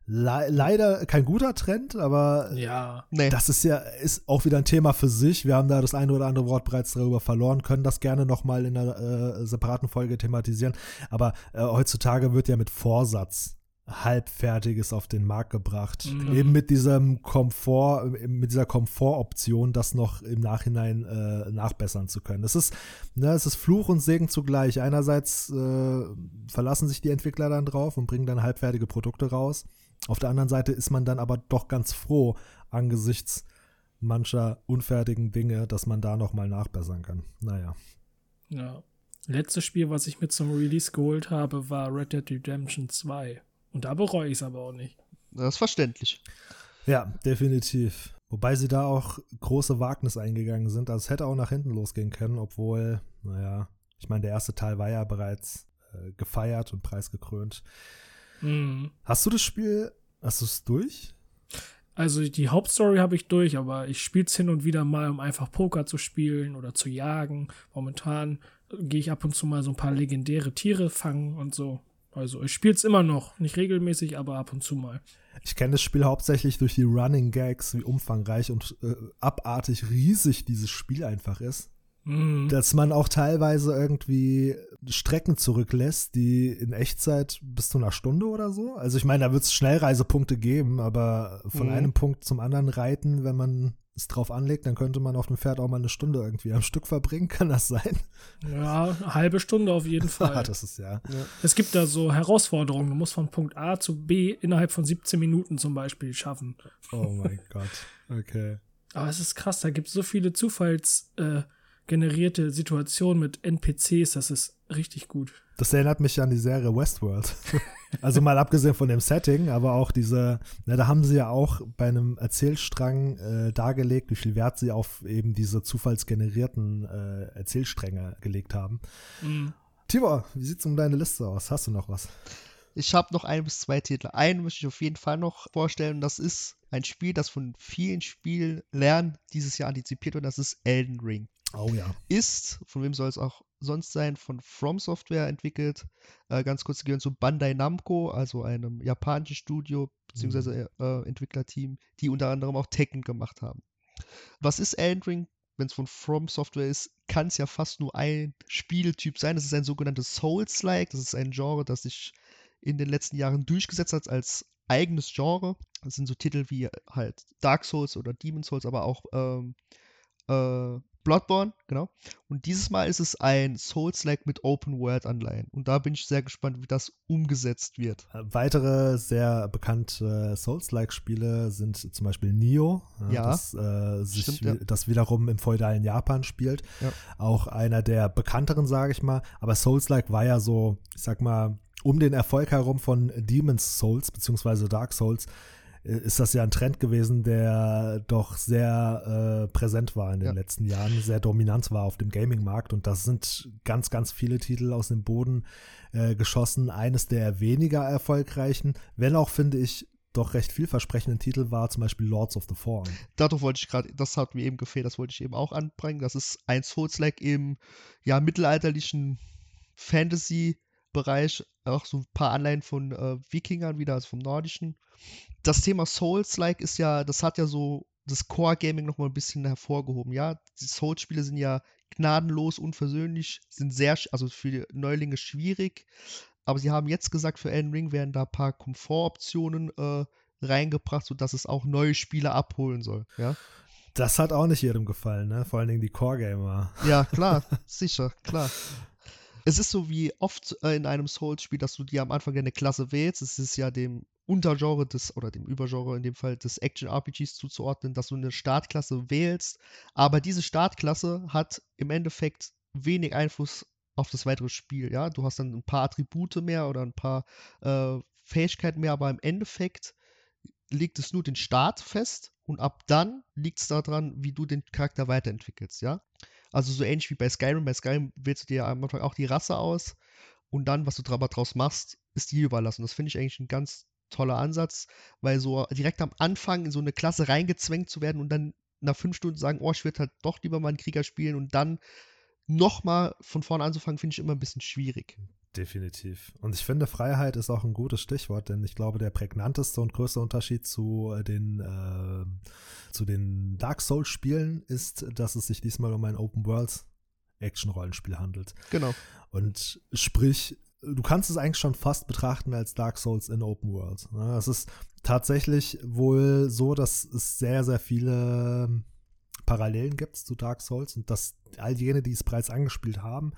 Speaker 1: le leider kein guter Trend, aber
Speaker 2: Ja.
Speaker 3: Nee.
Speaker 1: das ist ja ist auch wieder ein Thema für sich. Wir haben da das eine oder andere Wort bereits darüber verloren, können das gerne nochmal in einer äh, separaten Folge thematisieren. Aber äh, heutzutage wird ja mit Vorsatz halbfertiges auf den Markt gebracht.
Speaker 2: Mhm.
Speaker 1: Eben mit diesem Komfort, mit dieser Komfortoption, das noch im Nachhinein äh, nachbessern zu können. Das ist, ne, es ist Fluch und Segen zugleich. Einerseits äh, verlassen sich die Entwickler dann drauf und bringen dann halbfertige Produkte raus. Auf der anderen Seite ist man dann aber doch ganz froh angesichts mancher unfertigen Dinge, dass man da nochmal nachbessern kann. Naja.
Speaker 2: Ja. Letztes Spiel, was ich mir zum Release geholt habe, war Red Dead Redemption 2. Und da bereue ich es aber auch nicht.
Speaker 3: Das ist verständlich.
Speaker 1: Ja, definitiv. Wobei sie da auch große Wagnis eingegangen sind. Also es hätte auch nach hinten losgehen können, obwohl, naja, ich meine, der erste Teil war ja bereits äh, gefeiert und preisgekrönt.
Speaker 2: Mhm.
Speaker 1: Hast du das Spiel, hast du es durch?
Speaker 2: Also die Hauptstory habe ich durch, aber ich spiele es hin und wieder mal, um einfach Poker zu spielen oder zu jagen. Momentan gehe ich ab und zu mal so ein paar legendäre Tiere fangen und so. Also ich spiele es immer noch, nicht regelmäßig, aber ab und zu mal.
Speaker 1: Ich kenne das Spiel hauptsächlich durch die Running Gags, wie umfangreich und äh, abartig riesig dieses Spiel einfach ist.
Speaker 2: Mhm.
Speaker 1: Dass man auch teilweise irgendwie Strecken zurücklässt, die in Echtzeit bis zu einer Stunde oder so. Also ich meine, da wird es Schnellreisepunkte geben, aber von
Speaker 3: Mhm.
Speaker 1: einem Punkt zum anderen reiten, wenn man es drauf anlegt, dann könnte man auf dem Pferd auch mal eine Stunde irgendwie am Stück verbringen. Kann das sein?
Speaker 2: Ja, eine halbe Stunde auf jeden Fall.
Speaker 1: das ist ja.
Speaker 2: Es gibt da so Herausforderungen. Du musst von Punkt A zu B innerhalb von 17 Minuten zum Beispiel schaffen.
Speaker 1: Oh mein Gott. Okay.
Speaker 2: Aber es ist krass, da gibt es so viele zufallsgenerierte äh, Situationen mit NPCs, das ist richtig gut.
Speaker 1: Das erinnert mich an die Serie Westworld. Also mal abgesehen von dem Setting, aber auch diese, na, da haben sie ja auch bei einem Erzählstrang äh, dargelegt, wie viel Wert sie auf eben diese zufallsgenerierten äh, Erzählstränge gelegt haben.
Speaker 2: Mhm.
Speaker 1: Tibor, wie sieht's um deine Liste aus? Hast du noch was?
Speaker 3: Ich habe noch ein bis zwei Titel. Einen möchte ich auf jeden Fall noch vorstellen. Das ist ein Spiel, das von vielen Spiellernen dieses Jahr antizipiert wird. Das ist Elden Ring.
Speaker 1: Oh ja.
Speaker 3: Ist, von wem soll es auch sonst sein, von From Software entwickelt. Äh, ganz kurz, gehören zu Bandai Namco, also einem japanischen Studio bzw. Äh, Entwicklerteam, die unter anderem auch Tekken gemacht haben. Was ist Elden Ring? Wenn es von From Software ist, kann es ja fast nur ein Spieltyp sein. Das ist ein sogenanntes Souls-like. Das ist ein Genre, das sich in den letzten Jahren durchgesetzt hat als eigenes Genre. Das sind so Titel wie halt Dark Souls oder Demon Souls, aber auch ähm, äh, Bloodborne, genau. Und dieses Mal ist es ein Souls-like mit Open-World-Anleihen. Und da bin ich sehr gespannt, wie das umgesetzt wird.
Speaker 1: Äh, Weitere sehr bekannte Souls-like-Spiele sind zum Beispiel Nioh, äh,
Speaker 3: Ja,
Speaker 1: das, äh, sich,
Speaker 3: stimmt, ja.
Speaker 1: das wiederum im feudalen Japan spielt.
Speaker 3: Ja.
Speaker 1: Auch einer der bekannteren, sage ich mal. Aber Souls-like war ja so, ich sag mal, um den Erfolg herum von Demon's Souls beziehungsweise Dark Souls ist das ja ein Trend gewesen, der doch sehr äh, präsent war in den
Speaker 3: Ja.
Speaker 1: letzten Jahren, sehr dominant war auf dem Gaming-Markt und das sind ganz, ganz viele Titel aus dem Boden äh, geschossen. Eines der weniger erfolgreichen, wenn auch, finde ich, doch recht vielversprechenden Titel war zum Beispiel Lords of the Fallen.
Speaker 3: Darauf wollte ich gerade, das hat mir eben gefehlt, das wollte ich eben auch anbringen. Das ist ein Souls-like im ja, mittelalterlichen Fantasy-Bereich, auch so ein paar Anleihen von äh, Wikingern wieder, also vom Nordischen. Das Thema Souls-like ist ja, das hat ja so das Core-Gaming nochmal ein bisschen hervorgehoben, ja. Die Souls-Spiele sind ja gnadenlos, unversöhnlich, sind sehr, also für Neulinge schwierig. Aber sie haben jetzt gesagt, für Elden Ring werden da ein paar Komfortoptionen äh, reingebracht, sodass es auch neue Spieler abholen soll, ja.
Speaker 1: Das hat auch nicht jedem gefallen, ne? Vor allen Dingen die Core-Gamer.
Speaker 3: Ja, klar, sicher, klar. Es ist so wie oft äh, in einem Souls-Spiel, dass du dir am Anfang eine Klasse wählst. Es ist ja dem Untergenre des, oder dem Übergenre in dem Fall des Action-RPGs zuzuordnen, dass du eine Startklasse wählst. Aber diese Startklasse hat im Endeffekt wenig Einfluss auf das weitere Spiel. Ja, du hast dann ein paar Attribute mehr oder ein paar äh, Fähigkeiten mehr, aber im Endeffekt legt es nur den Start fest und ab dann liegt es daran, wie du den Charakter weiterentwickelst, ja. Also so ähnlich wie bei Skyrim. Bei Skyrim wählst du dir am Anfang auch die Rasse aus und dann, was du draus machst, ist dir überlassen. Das finde ich eigentlich ein ganz toller Ansatz, weil so direkt am Anfang in so eine Klasse reingezwängt zu werden und dann nach fünf Stunden sagen, oh, ich würde halt doch lieber mal einen Krieger spielen und dann nochmal von vorne anzufangen, finde ich immer ein bisschen schwierig.
Speaker 1: Definitiv. Und ich finde, Freiheit ist auch ein gutes Stichwort, denn ich glaube, der prägnanteste und größte Unterschied zu äh, den, äh, zu den Dark Souls-Spielen ist, dass es sich diesmal um ein Open World Action-Rollenspiel handelt.
Speaker 3: Genau.
Speaker 1: Und sprich, du kannst es eigentlich schon fast betrachten als Dark Souls in Open World. ne? Es ist tatsächlich wohl so, dass es sehr, sehr viele Parallelen gibt zu Dark Souls und dass all jene, die es bereits angespielt haben,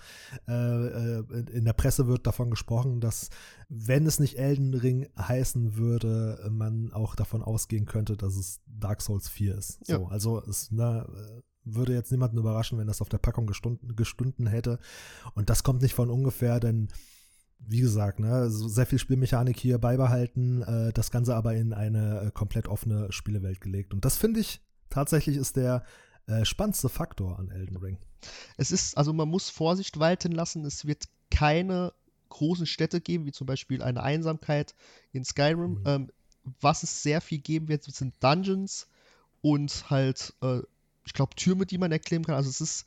Speaker 1: äh, äh, in der Presse wird davon gesprochen, dass wenn es nicht Elden Ring heißen würde, man auch davon ausgehen könnte, dass es Dark Souls 4 ist. So,
Speaker 3: Ja.
Speaker 1: Also es ne, äh, würde jetzt niemanden überraschen, wenn das auf der Packung gestunden, gestunden hätte. Und das kommt nicht von ungefähr, denn wie gesagt, ne, sehr viel Spielmechanik hier beibehalten, äh, das Ganze aber in eine äh, komplett offene Spielewelt gelegt. Und das finde ich tatsächlich ist der äh, spannendste Faktor an Elden Ring.
Speaker 3: Es ist, also man muss Vorsicht walten lassen. Es wird keine großen Städte geben, wie zum Beispiel eine Einsamkeit in Skyrim.
Speaker 1: Mhm.
Speaker 3: Ähm, was es sehr viel geben wird, sind Dungeons und halt, äh, ich glaube, Türme, die man erklimmen kann. Also es ist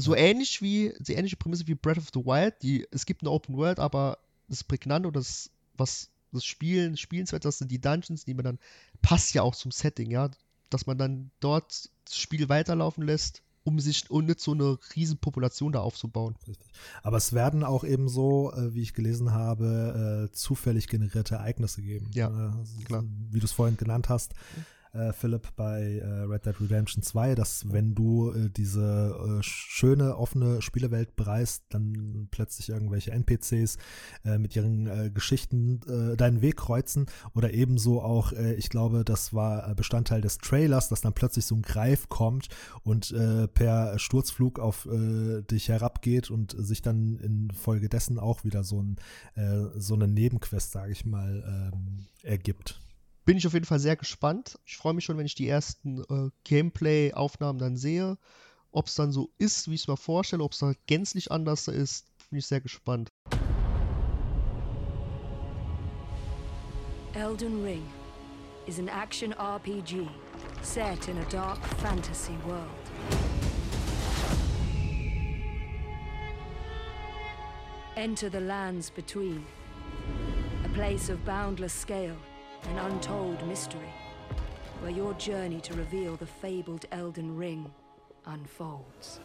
Speaker 3: so ähnlich wie, die ähnliche Prämisse wie Breath of the Wild. Die, es gibt eine Open World, aber das Prägnante oder das, was das Spielen, Spielenswert, das sind die Dungeons, die man dann, passt ja auch zum Setting, ja, dass man dann dort das Spiel weiterlaufen lässt, um sich, um nicht so eine riesen Population da aufzubauen.
Speaker 1: Aber es werden auch eben so, äh, wie ich gelesen habe, äh, zufällig generierte Ereignisse geben.
Speaker 3: Ja,
Speaker 1: äh,
Speaker 3: klar.
Speaker 1: Wie du es vorhin genannt hast, äh, Philipp, bei äh, Red Dead Redemption 2, dass wenn du äh, diese äh, schöne, offene Spielewelt bereist, dann plötzlich irgendwelche NPCs äh, mit ihren äh, Geschichten deinen Weg kreuzen oder ebenso auch, ich glaube, das war Bestandteil des Trailers, dass dann plötzlich so ein Greif kommt und per Sturzflug auf dich herabgeht und sich dann infolgedessen auch wieder so, ein, so eine Nebenquest, sage ich mal, ähm, ergibt.
Speaker 3: Bin ich auf jeden Fall sehr gespannt. Ich freue mich schon, wenn ich die ersten äh, Gameplay-Aufnahmen dann sehe. Ob es dann so ist, wie ich es mir vorstelle, ob es da gänzlich anders ist, bin ich sehr gespannt.
Speaker 10: Elden Ring is an action RPG set in a dark fantasy world. Enter the lands between, a place of boundless scale and untold mystery, where your journey to reveal the fabled Elden Ring unfolds.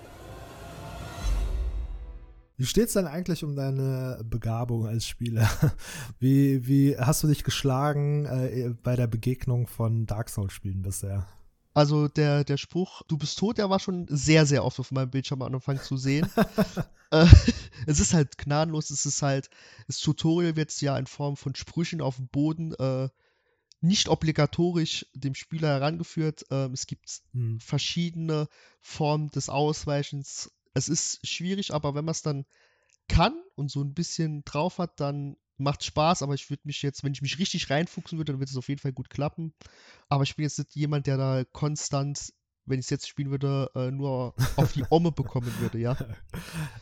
Speaker 1: Wie steht's denn eigentlich um deine Begabung als Spieler? Wie, wie hast du dich geschlagen äh, bei der Begegnung von Dark Souls-Spielen bisher?
Speaker 3: Also der, der Spruch, du bist tot, der war schon sehr, sehr oft auf meinem Bildschirm am Anfang zu sehen. äh, es ist halt gnadenlos, es ist halt, das Tutorial wird ja in Form von Sprüchen auf dem Boden äh, nicht obligatorisch dem Spieler herangeführt. Ähm, es gibt
Speaker 1: Hm.
Speaker 3: verschiedene Formen des Ausweichens. Es ist schwierig, aber wenn man es dann kann und so ein bisschen drauf hat, dann macht Spaß, aber ich würde mich jetzt, wenn ich mich richtig reinfuchsen würde, dann wird es auf jeden Fall gut klappen. Aber ich bin jetzt nicht jemand, der da konstant, wenn ich es jetzt spielen würde, äh, nur auf die Omme bekommen würde, ja.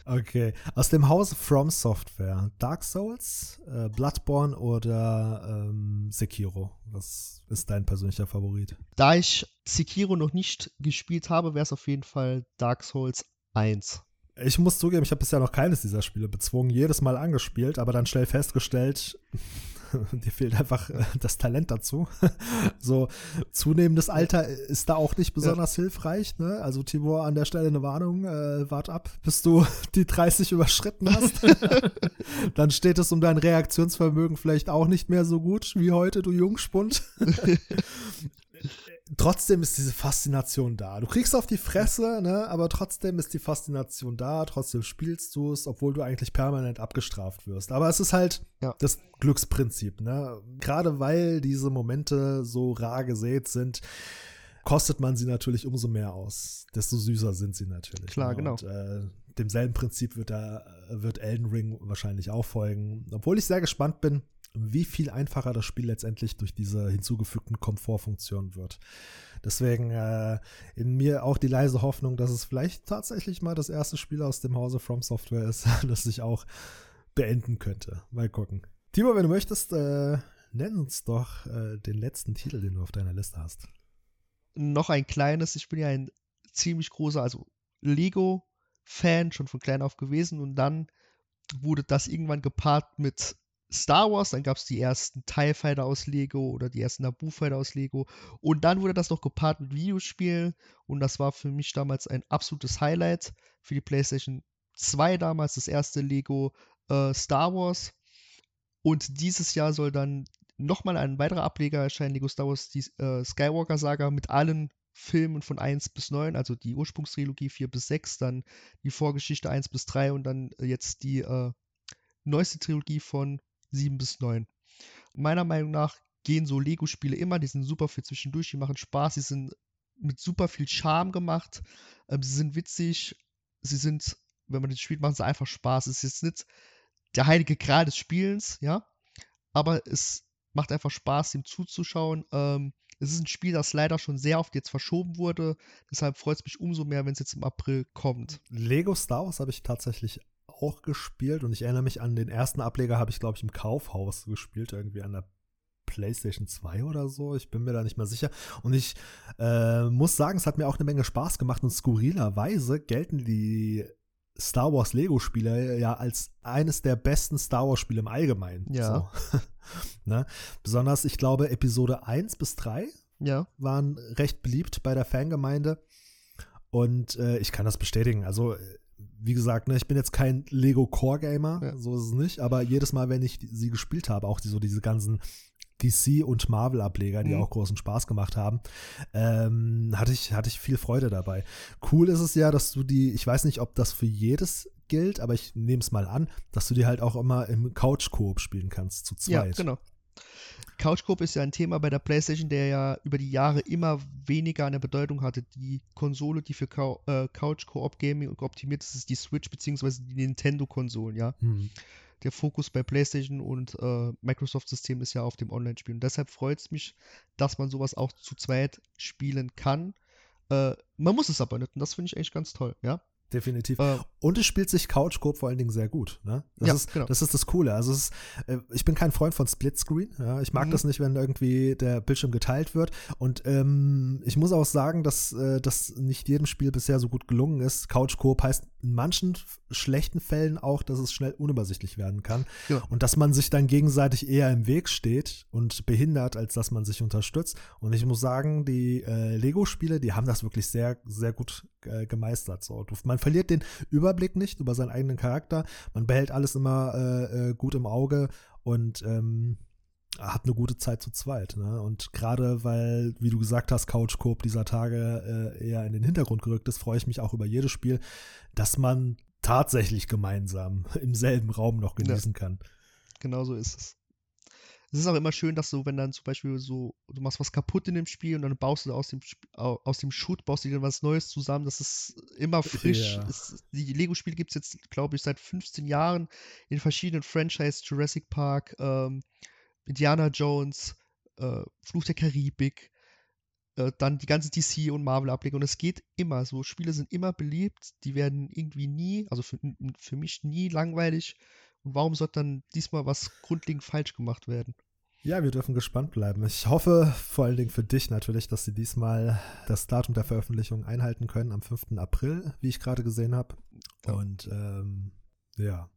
Speaker 1: Okay. Aus dem Hause From Software. Dark Souls, äh, Bloodborne oder ähm, Sekiro? Was ist dein persönlicher Favorit?
Speaker 3: Da ich Sekiro noch nicht gespielt habe, wäre es auf jeden Fall Dark Souls 1.
Speaker 1: Ich muss zugeben, ich habe bisher noch keines dieser Spiele bezwungen, jedes Mal angespielt, aber dann schnell festgestellt, dir fehlt einfach äh, das Talent dazu. so zunehmendes Alter ist da auch nicht besonders ja. hilfreich. Ne? Also Tibor, an der Stelle eine Warnung, äh, wart ab, bis du die 30 überschritten hast. dann steht es um dein Reaktionsvermögen vielleicht auch nicht mehr so gut wie heute, du Jungspund trotzdem ist diese Faszination da. Du kriegst auf die Fresse, ne, aber trotzdem ist die Faszination da, trotzdem spielst du es, obwohl du eigentlich permanent abgestraft wirst. Aber es ist halt ja. das Glücksprinzip, ne? Gerade weil diese Momente so rar gesät sind, kostet man sie natürlich umso mehr aus. Desto süßer sind sie natürlich.
Speaker 3: Klar,
Speaker 1: ne?
Speaker 3: genau.
Speaker 1: Und, äh, demselben Prinzip wird da wird Elden Ring wahrscheinlich auch folgen. Obwohl ich sehr gespannt bin, wie viel einfacher das Spiel letztendlich durch diese hinzugefügten Komfortfunktionen wird. Deswegen äh, in mir auch die leise Hoffnung, dass es vielleicht tatsächlich mal das erste Spiel aus dem Hause From Software ist, das ich auch beenden könnte. Mal gucken. Timo, wenn du möchtest, äh, nenn uns doch äh, den letzten Titel, den du auf deiner Liste hast.
Speaker 3: Noch ein kleines, ich bin ja ein ziemlich großer, also Lego-Fan schon von klein auf gewesen und dann wurde das irgendwann gepaart mit Star Wars, dann gab es die ersten TIE Fighter aus Lego oder die ersten Naboo Fighter aus Lego. Und dann wurde das noch gepaart mit Videospielen. Und das war für mich damals ein absolutes Highlight für die PlayStation 2 damals, das erste Lego äh, Star Wars. Und dieses Jahr soll dann nochmal ein weiterer Ableger erscheinen, Lego Star Wars, die äh, Skywalker Saga mit allen Filmen von 1 bis 9, also die Ursprungstrilogie 4 bis 6, dann die Vorgeschichte 1 bis 3 und dann jetzt die äh, neueste Trilogie von 7 bis 9. Meiner Meinung nach gehen so Lego-Spiele immer, die sind super für zwischendurch, die machen Spaß, sie sind mit super viel Charme gemacht, ähm, sie sind witzig, sie sind, wenn man das spielt, machen sie einfach Spaß. Es ist jetzt nicht der heilige Gral des Spielens, ja, aber es macht einfach Spaß, ihm zuzuschauen. Ähm, es ist ein Spiel, das leider schon sehr oft jetzt verschoben wurde. Deshalb freut es mich umso mehr, wenn es jetzt im April kommt.
Speaker 1: Lego Star Wars habe ich tatsächlich auch gespielt und ich erinnere mich an den ersten Ableger, habe ich glaube ich im Kaufhaus gespielt, irgendwie an der PlayStation 2 oder so. Ich bin mir da nicht mehr sicher. Und ich äh, muss sagen, es hat mir auch eine Menge Spaß gemacht und skurrilerweise gelten die Star Wars Lego-Spiele ja als eines der besten Star Wars-Spiele im Allgemeinen.
Speaker 3: Ja.
Speaker 1: So. ne? Besonders, ich glaube, Episode 1 bis 3
Speaker 3: ja.
Speaker 1: waren recht beliebt bei der Fangemeinde. Und äh, ich kann das bestätigen. Also wie gesagt, ne, ich bin jetzt kein Lego Core Gamer, ja. so ist es nicht, aber jedes Mal, wenn ich sie gespielt habe, auch die, so diese ganzen DC und Marvel Ableger, die mhm. auch großen Spaß gemacht haben, ähm, hatte ich hatte ich viel Freude dabei. Cool ist es ja, dass du die, ich weiß nicht, ob das für jedes gilt, aber ich nehme es mal an, dass du die halt auch immer im Couch Koop spielen kannst zu zweit.
Speaker 3: Ja, genau. Couch Coop ist ja ein Thema bei der PlayStation, der ja über die Jahre immer weniger eine Bedeutung hatte. Die Konsole, die für Cou äh, Couch Coop Gaming optimiert ist, ist die Switch bzw. die Nintendo-Konsolen, ja. Mhm. Der Fokus bei PlayStation und äh, Microsoft-System ist ja auf dem Online-Spielen. Deshalb freut es mich, dass man sowas auch zu zweit spielen kann. Äh, man muss es aber nicht und das finde ich eigentlich ganz toll, ja
Speaker 1: definitiv. Äh, und es spielt sich Couch Coop vor allen Dingen sehr gut. Ne? Das, ja, ist, genau. das ist das Coole. Also ist, äh, ich bin kein Freund von Splitscreen. Ja? Ich mag mhm. das nicht, wenn irgendwie der Bildschirm geteilt wird. Und ähm, ich muss auch sagen, dass äh, das nicht jedem Spiel bisher so gut gelungen ist. Couch Coop heißt in manchen schlechten Fällen auch, dass es schnell unübersichtlich werden kann. Ja. Und dass man sich dann gegenseitig eher im Weg steht und behindert, als dass man sich unterstützt. Und ich muss sagen, die äh, Lego-Spiele, die haben das wirklich sehr, sehr gut äh, gemeistert. So. Man verliert den Überblick nicht über seinen eigenen Charakter. Man behält alles immer äh, äh, gut im Auge und ähm, hat eine gute Zeit zu zweit. Ne? Und gerade weil, wie du gesagt hast, Couch Coop dieser Tage äh, eher in den Hintergrund gerückt ist, freue ich mich auch über jedes Spiel, dass man tatsächlich gemeinsam im selben Raum noch genießen ja. kann.
Speaker 3: Genau so ist es. Es ist auch immer schön, dass du, wenn dann zum Beispiel so, du machst was kaputt in dem Spiel und dann baust du aus dem, aus dem Shoot, baust du dir was Neues zusammen. Das ist immer frisch.
Speaker 1: Ja.
Speaker 3: Es, die Lego-Spiele gibt es jetzt, glaube ich, seit 15 Jahren in verschiedenen Franchise, Jurassic Park, ähm, Indiana Jones, äh, Fluch der Karibik, äh, dann die ganze DC und Marvel-Ableger. Und es geht immer so. Spiele sind immer beliebt. Die werden irgendwie nie, also für, für mich nie langweilig. Und warum sollte dann diesmal was grundlegend falsch gemacht werden?
Speaker 1: Ja, wir dürfen gespannt bleiben. Ich hoffe vor allen Dingen für dich natürlich, dass sie diesmal das Datum der Veröffentlichung einhalten können am 5. April, wie ich gerade gesehen habe.
Speaker 3: Ja.
Speaker 1: Und ähm, ja.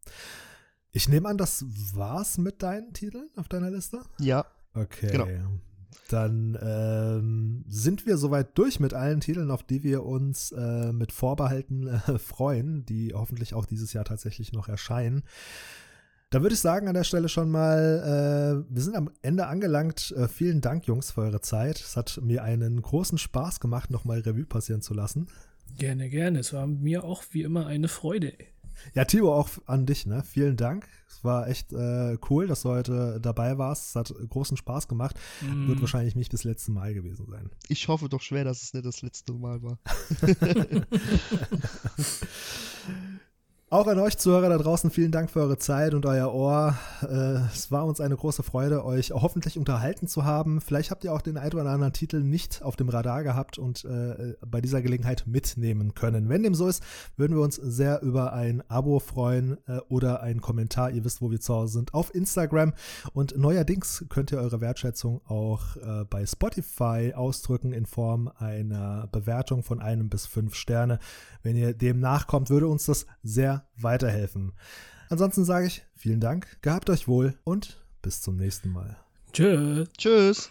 Speaker 1: Ich nehme an, das war's mit deinen Titeln auf deiner Liste?
Speaker 3: Ja,
Speaker 1: Okay.
Speaker 3: Genau.
Speaker 1: Dann ähm, sind wir soweit durch mit allen Titeln, auf die wir uns äh, mit Vorbehalten äh, freuen, die hoffentlich auch dieses Jahr tatsächlich noch erscheinen. Da würde ich sagen, an der Stelle schon mal, äh, wir sind am Ende angelangt. Äh, vielen Dank, Jungs, für eure Zeit. Es hat mir einen großen Spaß gemacht, nochmal Revue passieren zu lassen.
Speaker 2: Gerne, gerne. Es war mir auch wie immer eine Freude.
Speaker 1: Ja, Timo, auch an dich, ne? Vielen Dank. Es war echt äh, cool, dass du heute dabei warst. Es hat großen Spaß gemacht.
Speaker 2: Mm.
Speaker 1: Wird wahrscheinlich nicht das letzte Mal gewesen sein.
Speaker 3: ich hoffe doch schwer, dass es nicht das letzte Mal war.
Speaker 1: Auch an euch Zuhörer da draußen vielen Dank für eure Zeit und euer Ohr. Äh, es war uns eine große Freude, euch hoffentlich unterhalten zu haben. Vielleicht habt ihr auch den einen oder anderen Titel nicht auf dem Radar gehabt und äh, bei dieser Gelegenheit mitnehmen können. Wenn dem so ist, würden wir uns sehr über ein Abo freuen äh, oder einen Kommentar. Ihr wisst, wo wir zu Hause sind, auf Instagram. Und neuerdings könnt ihr eure Wertschätzung auch bei Spotify ausdrücken in Form einer Bewertung von einem bis fünf Sterne. Wenn ihr dem nachkommt, würde uns das sehr weiterhelfen. Ansonsten sage ich vielen Dank, gehabt euch wohl und bis zum nächsten Mal.
Speaker 2: Tschö.
Speaker 3: Tschüss.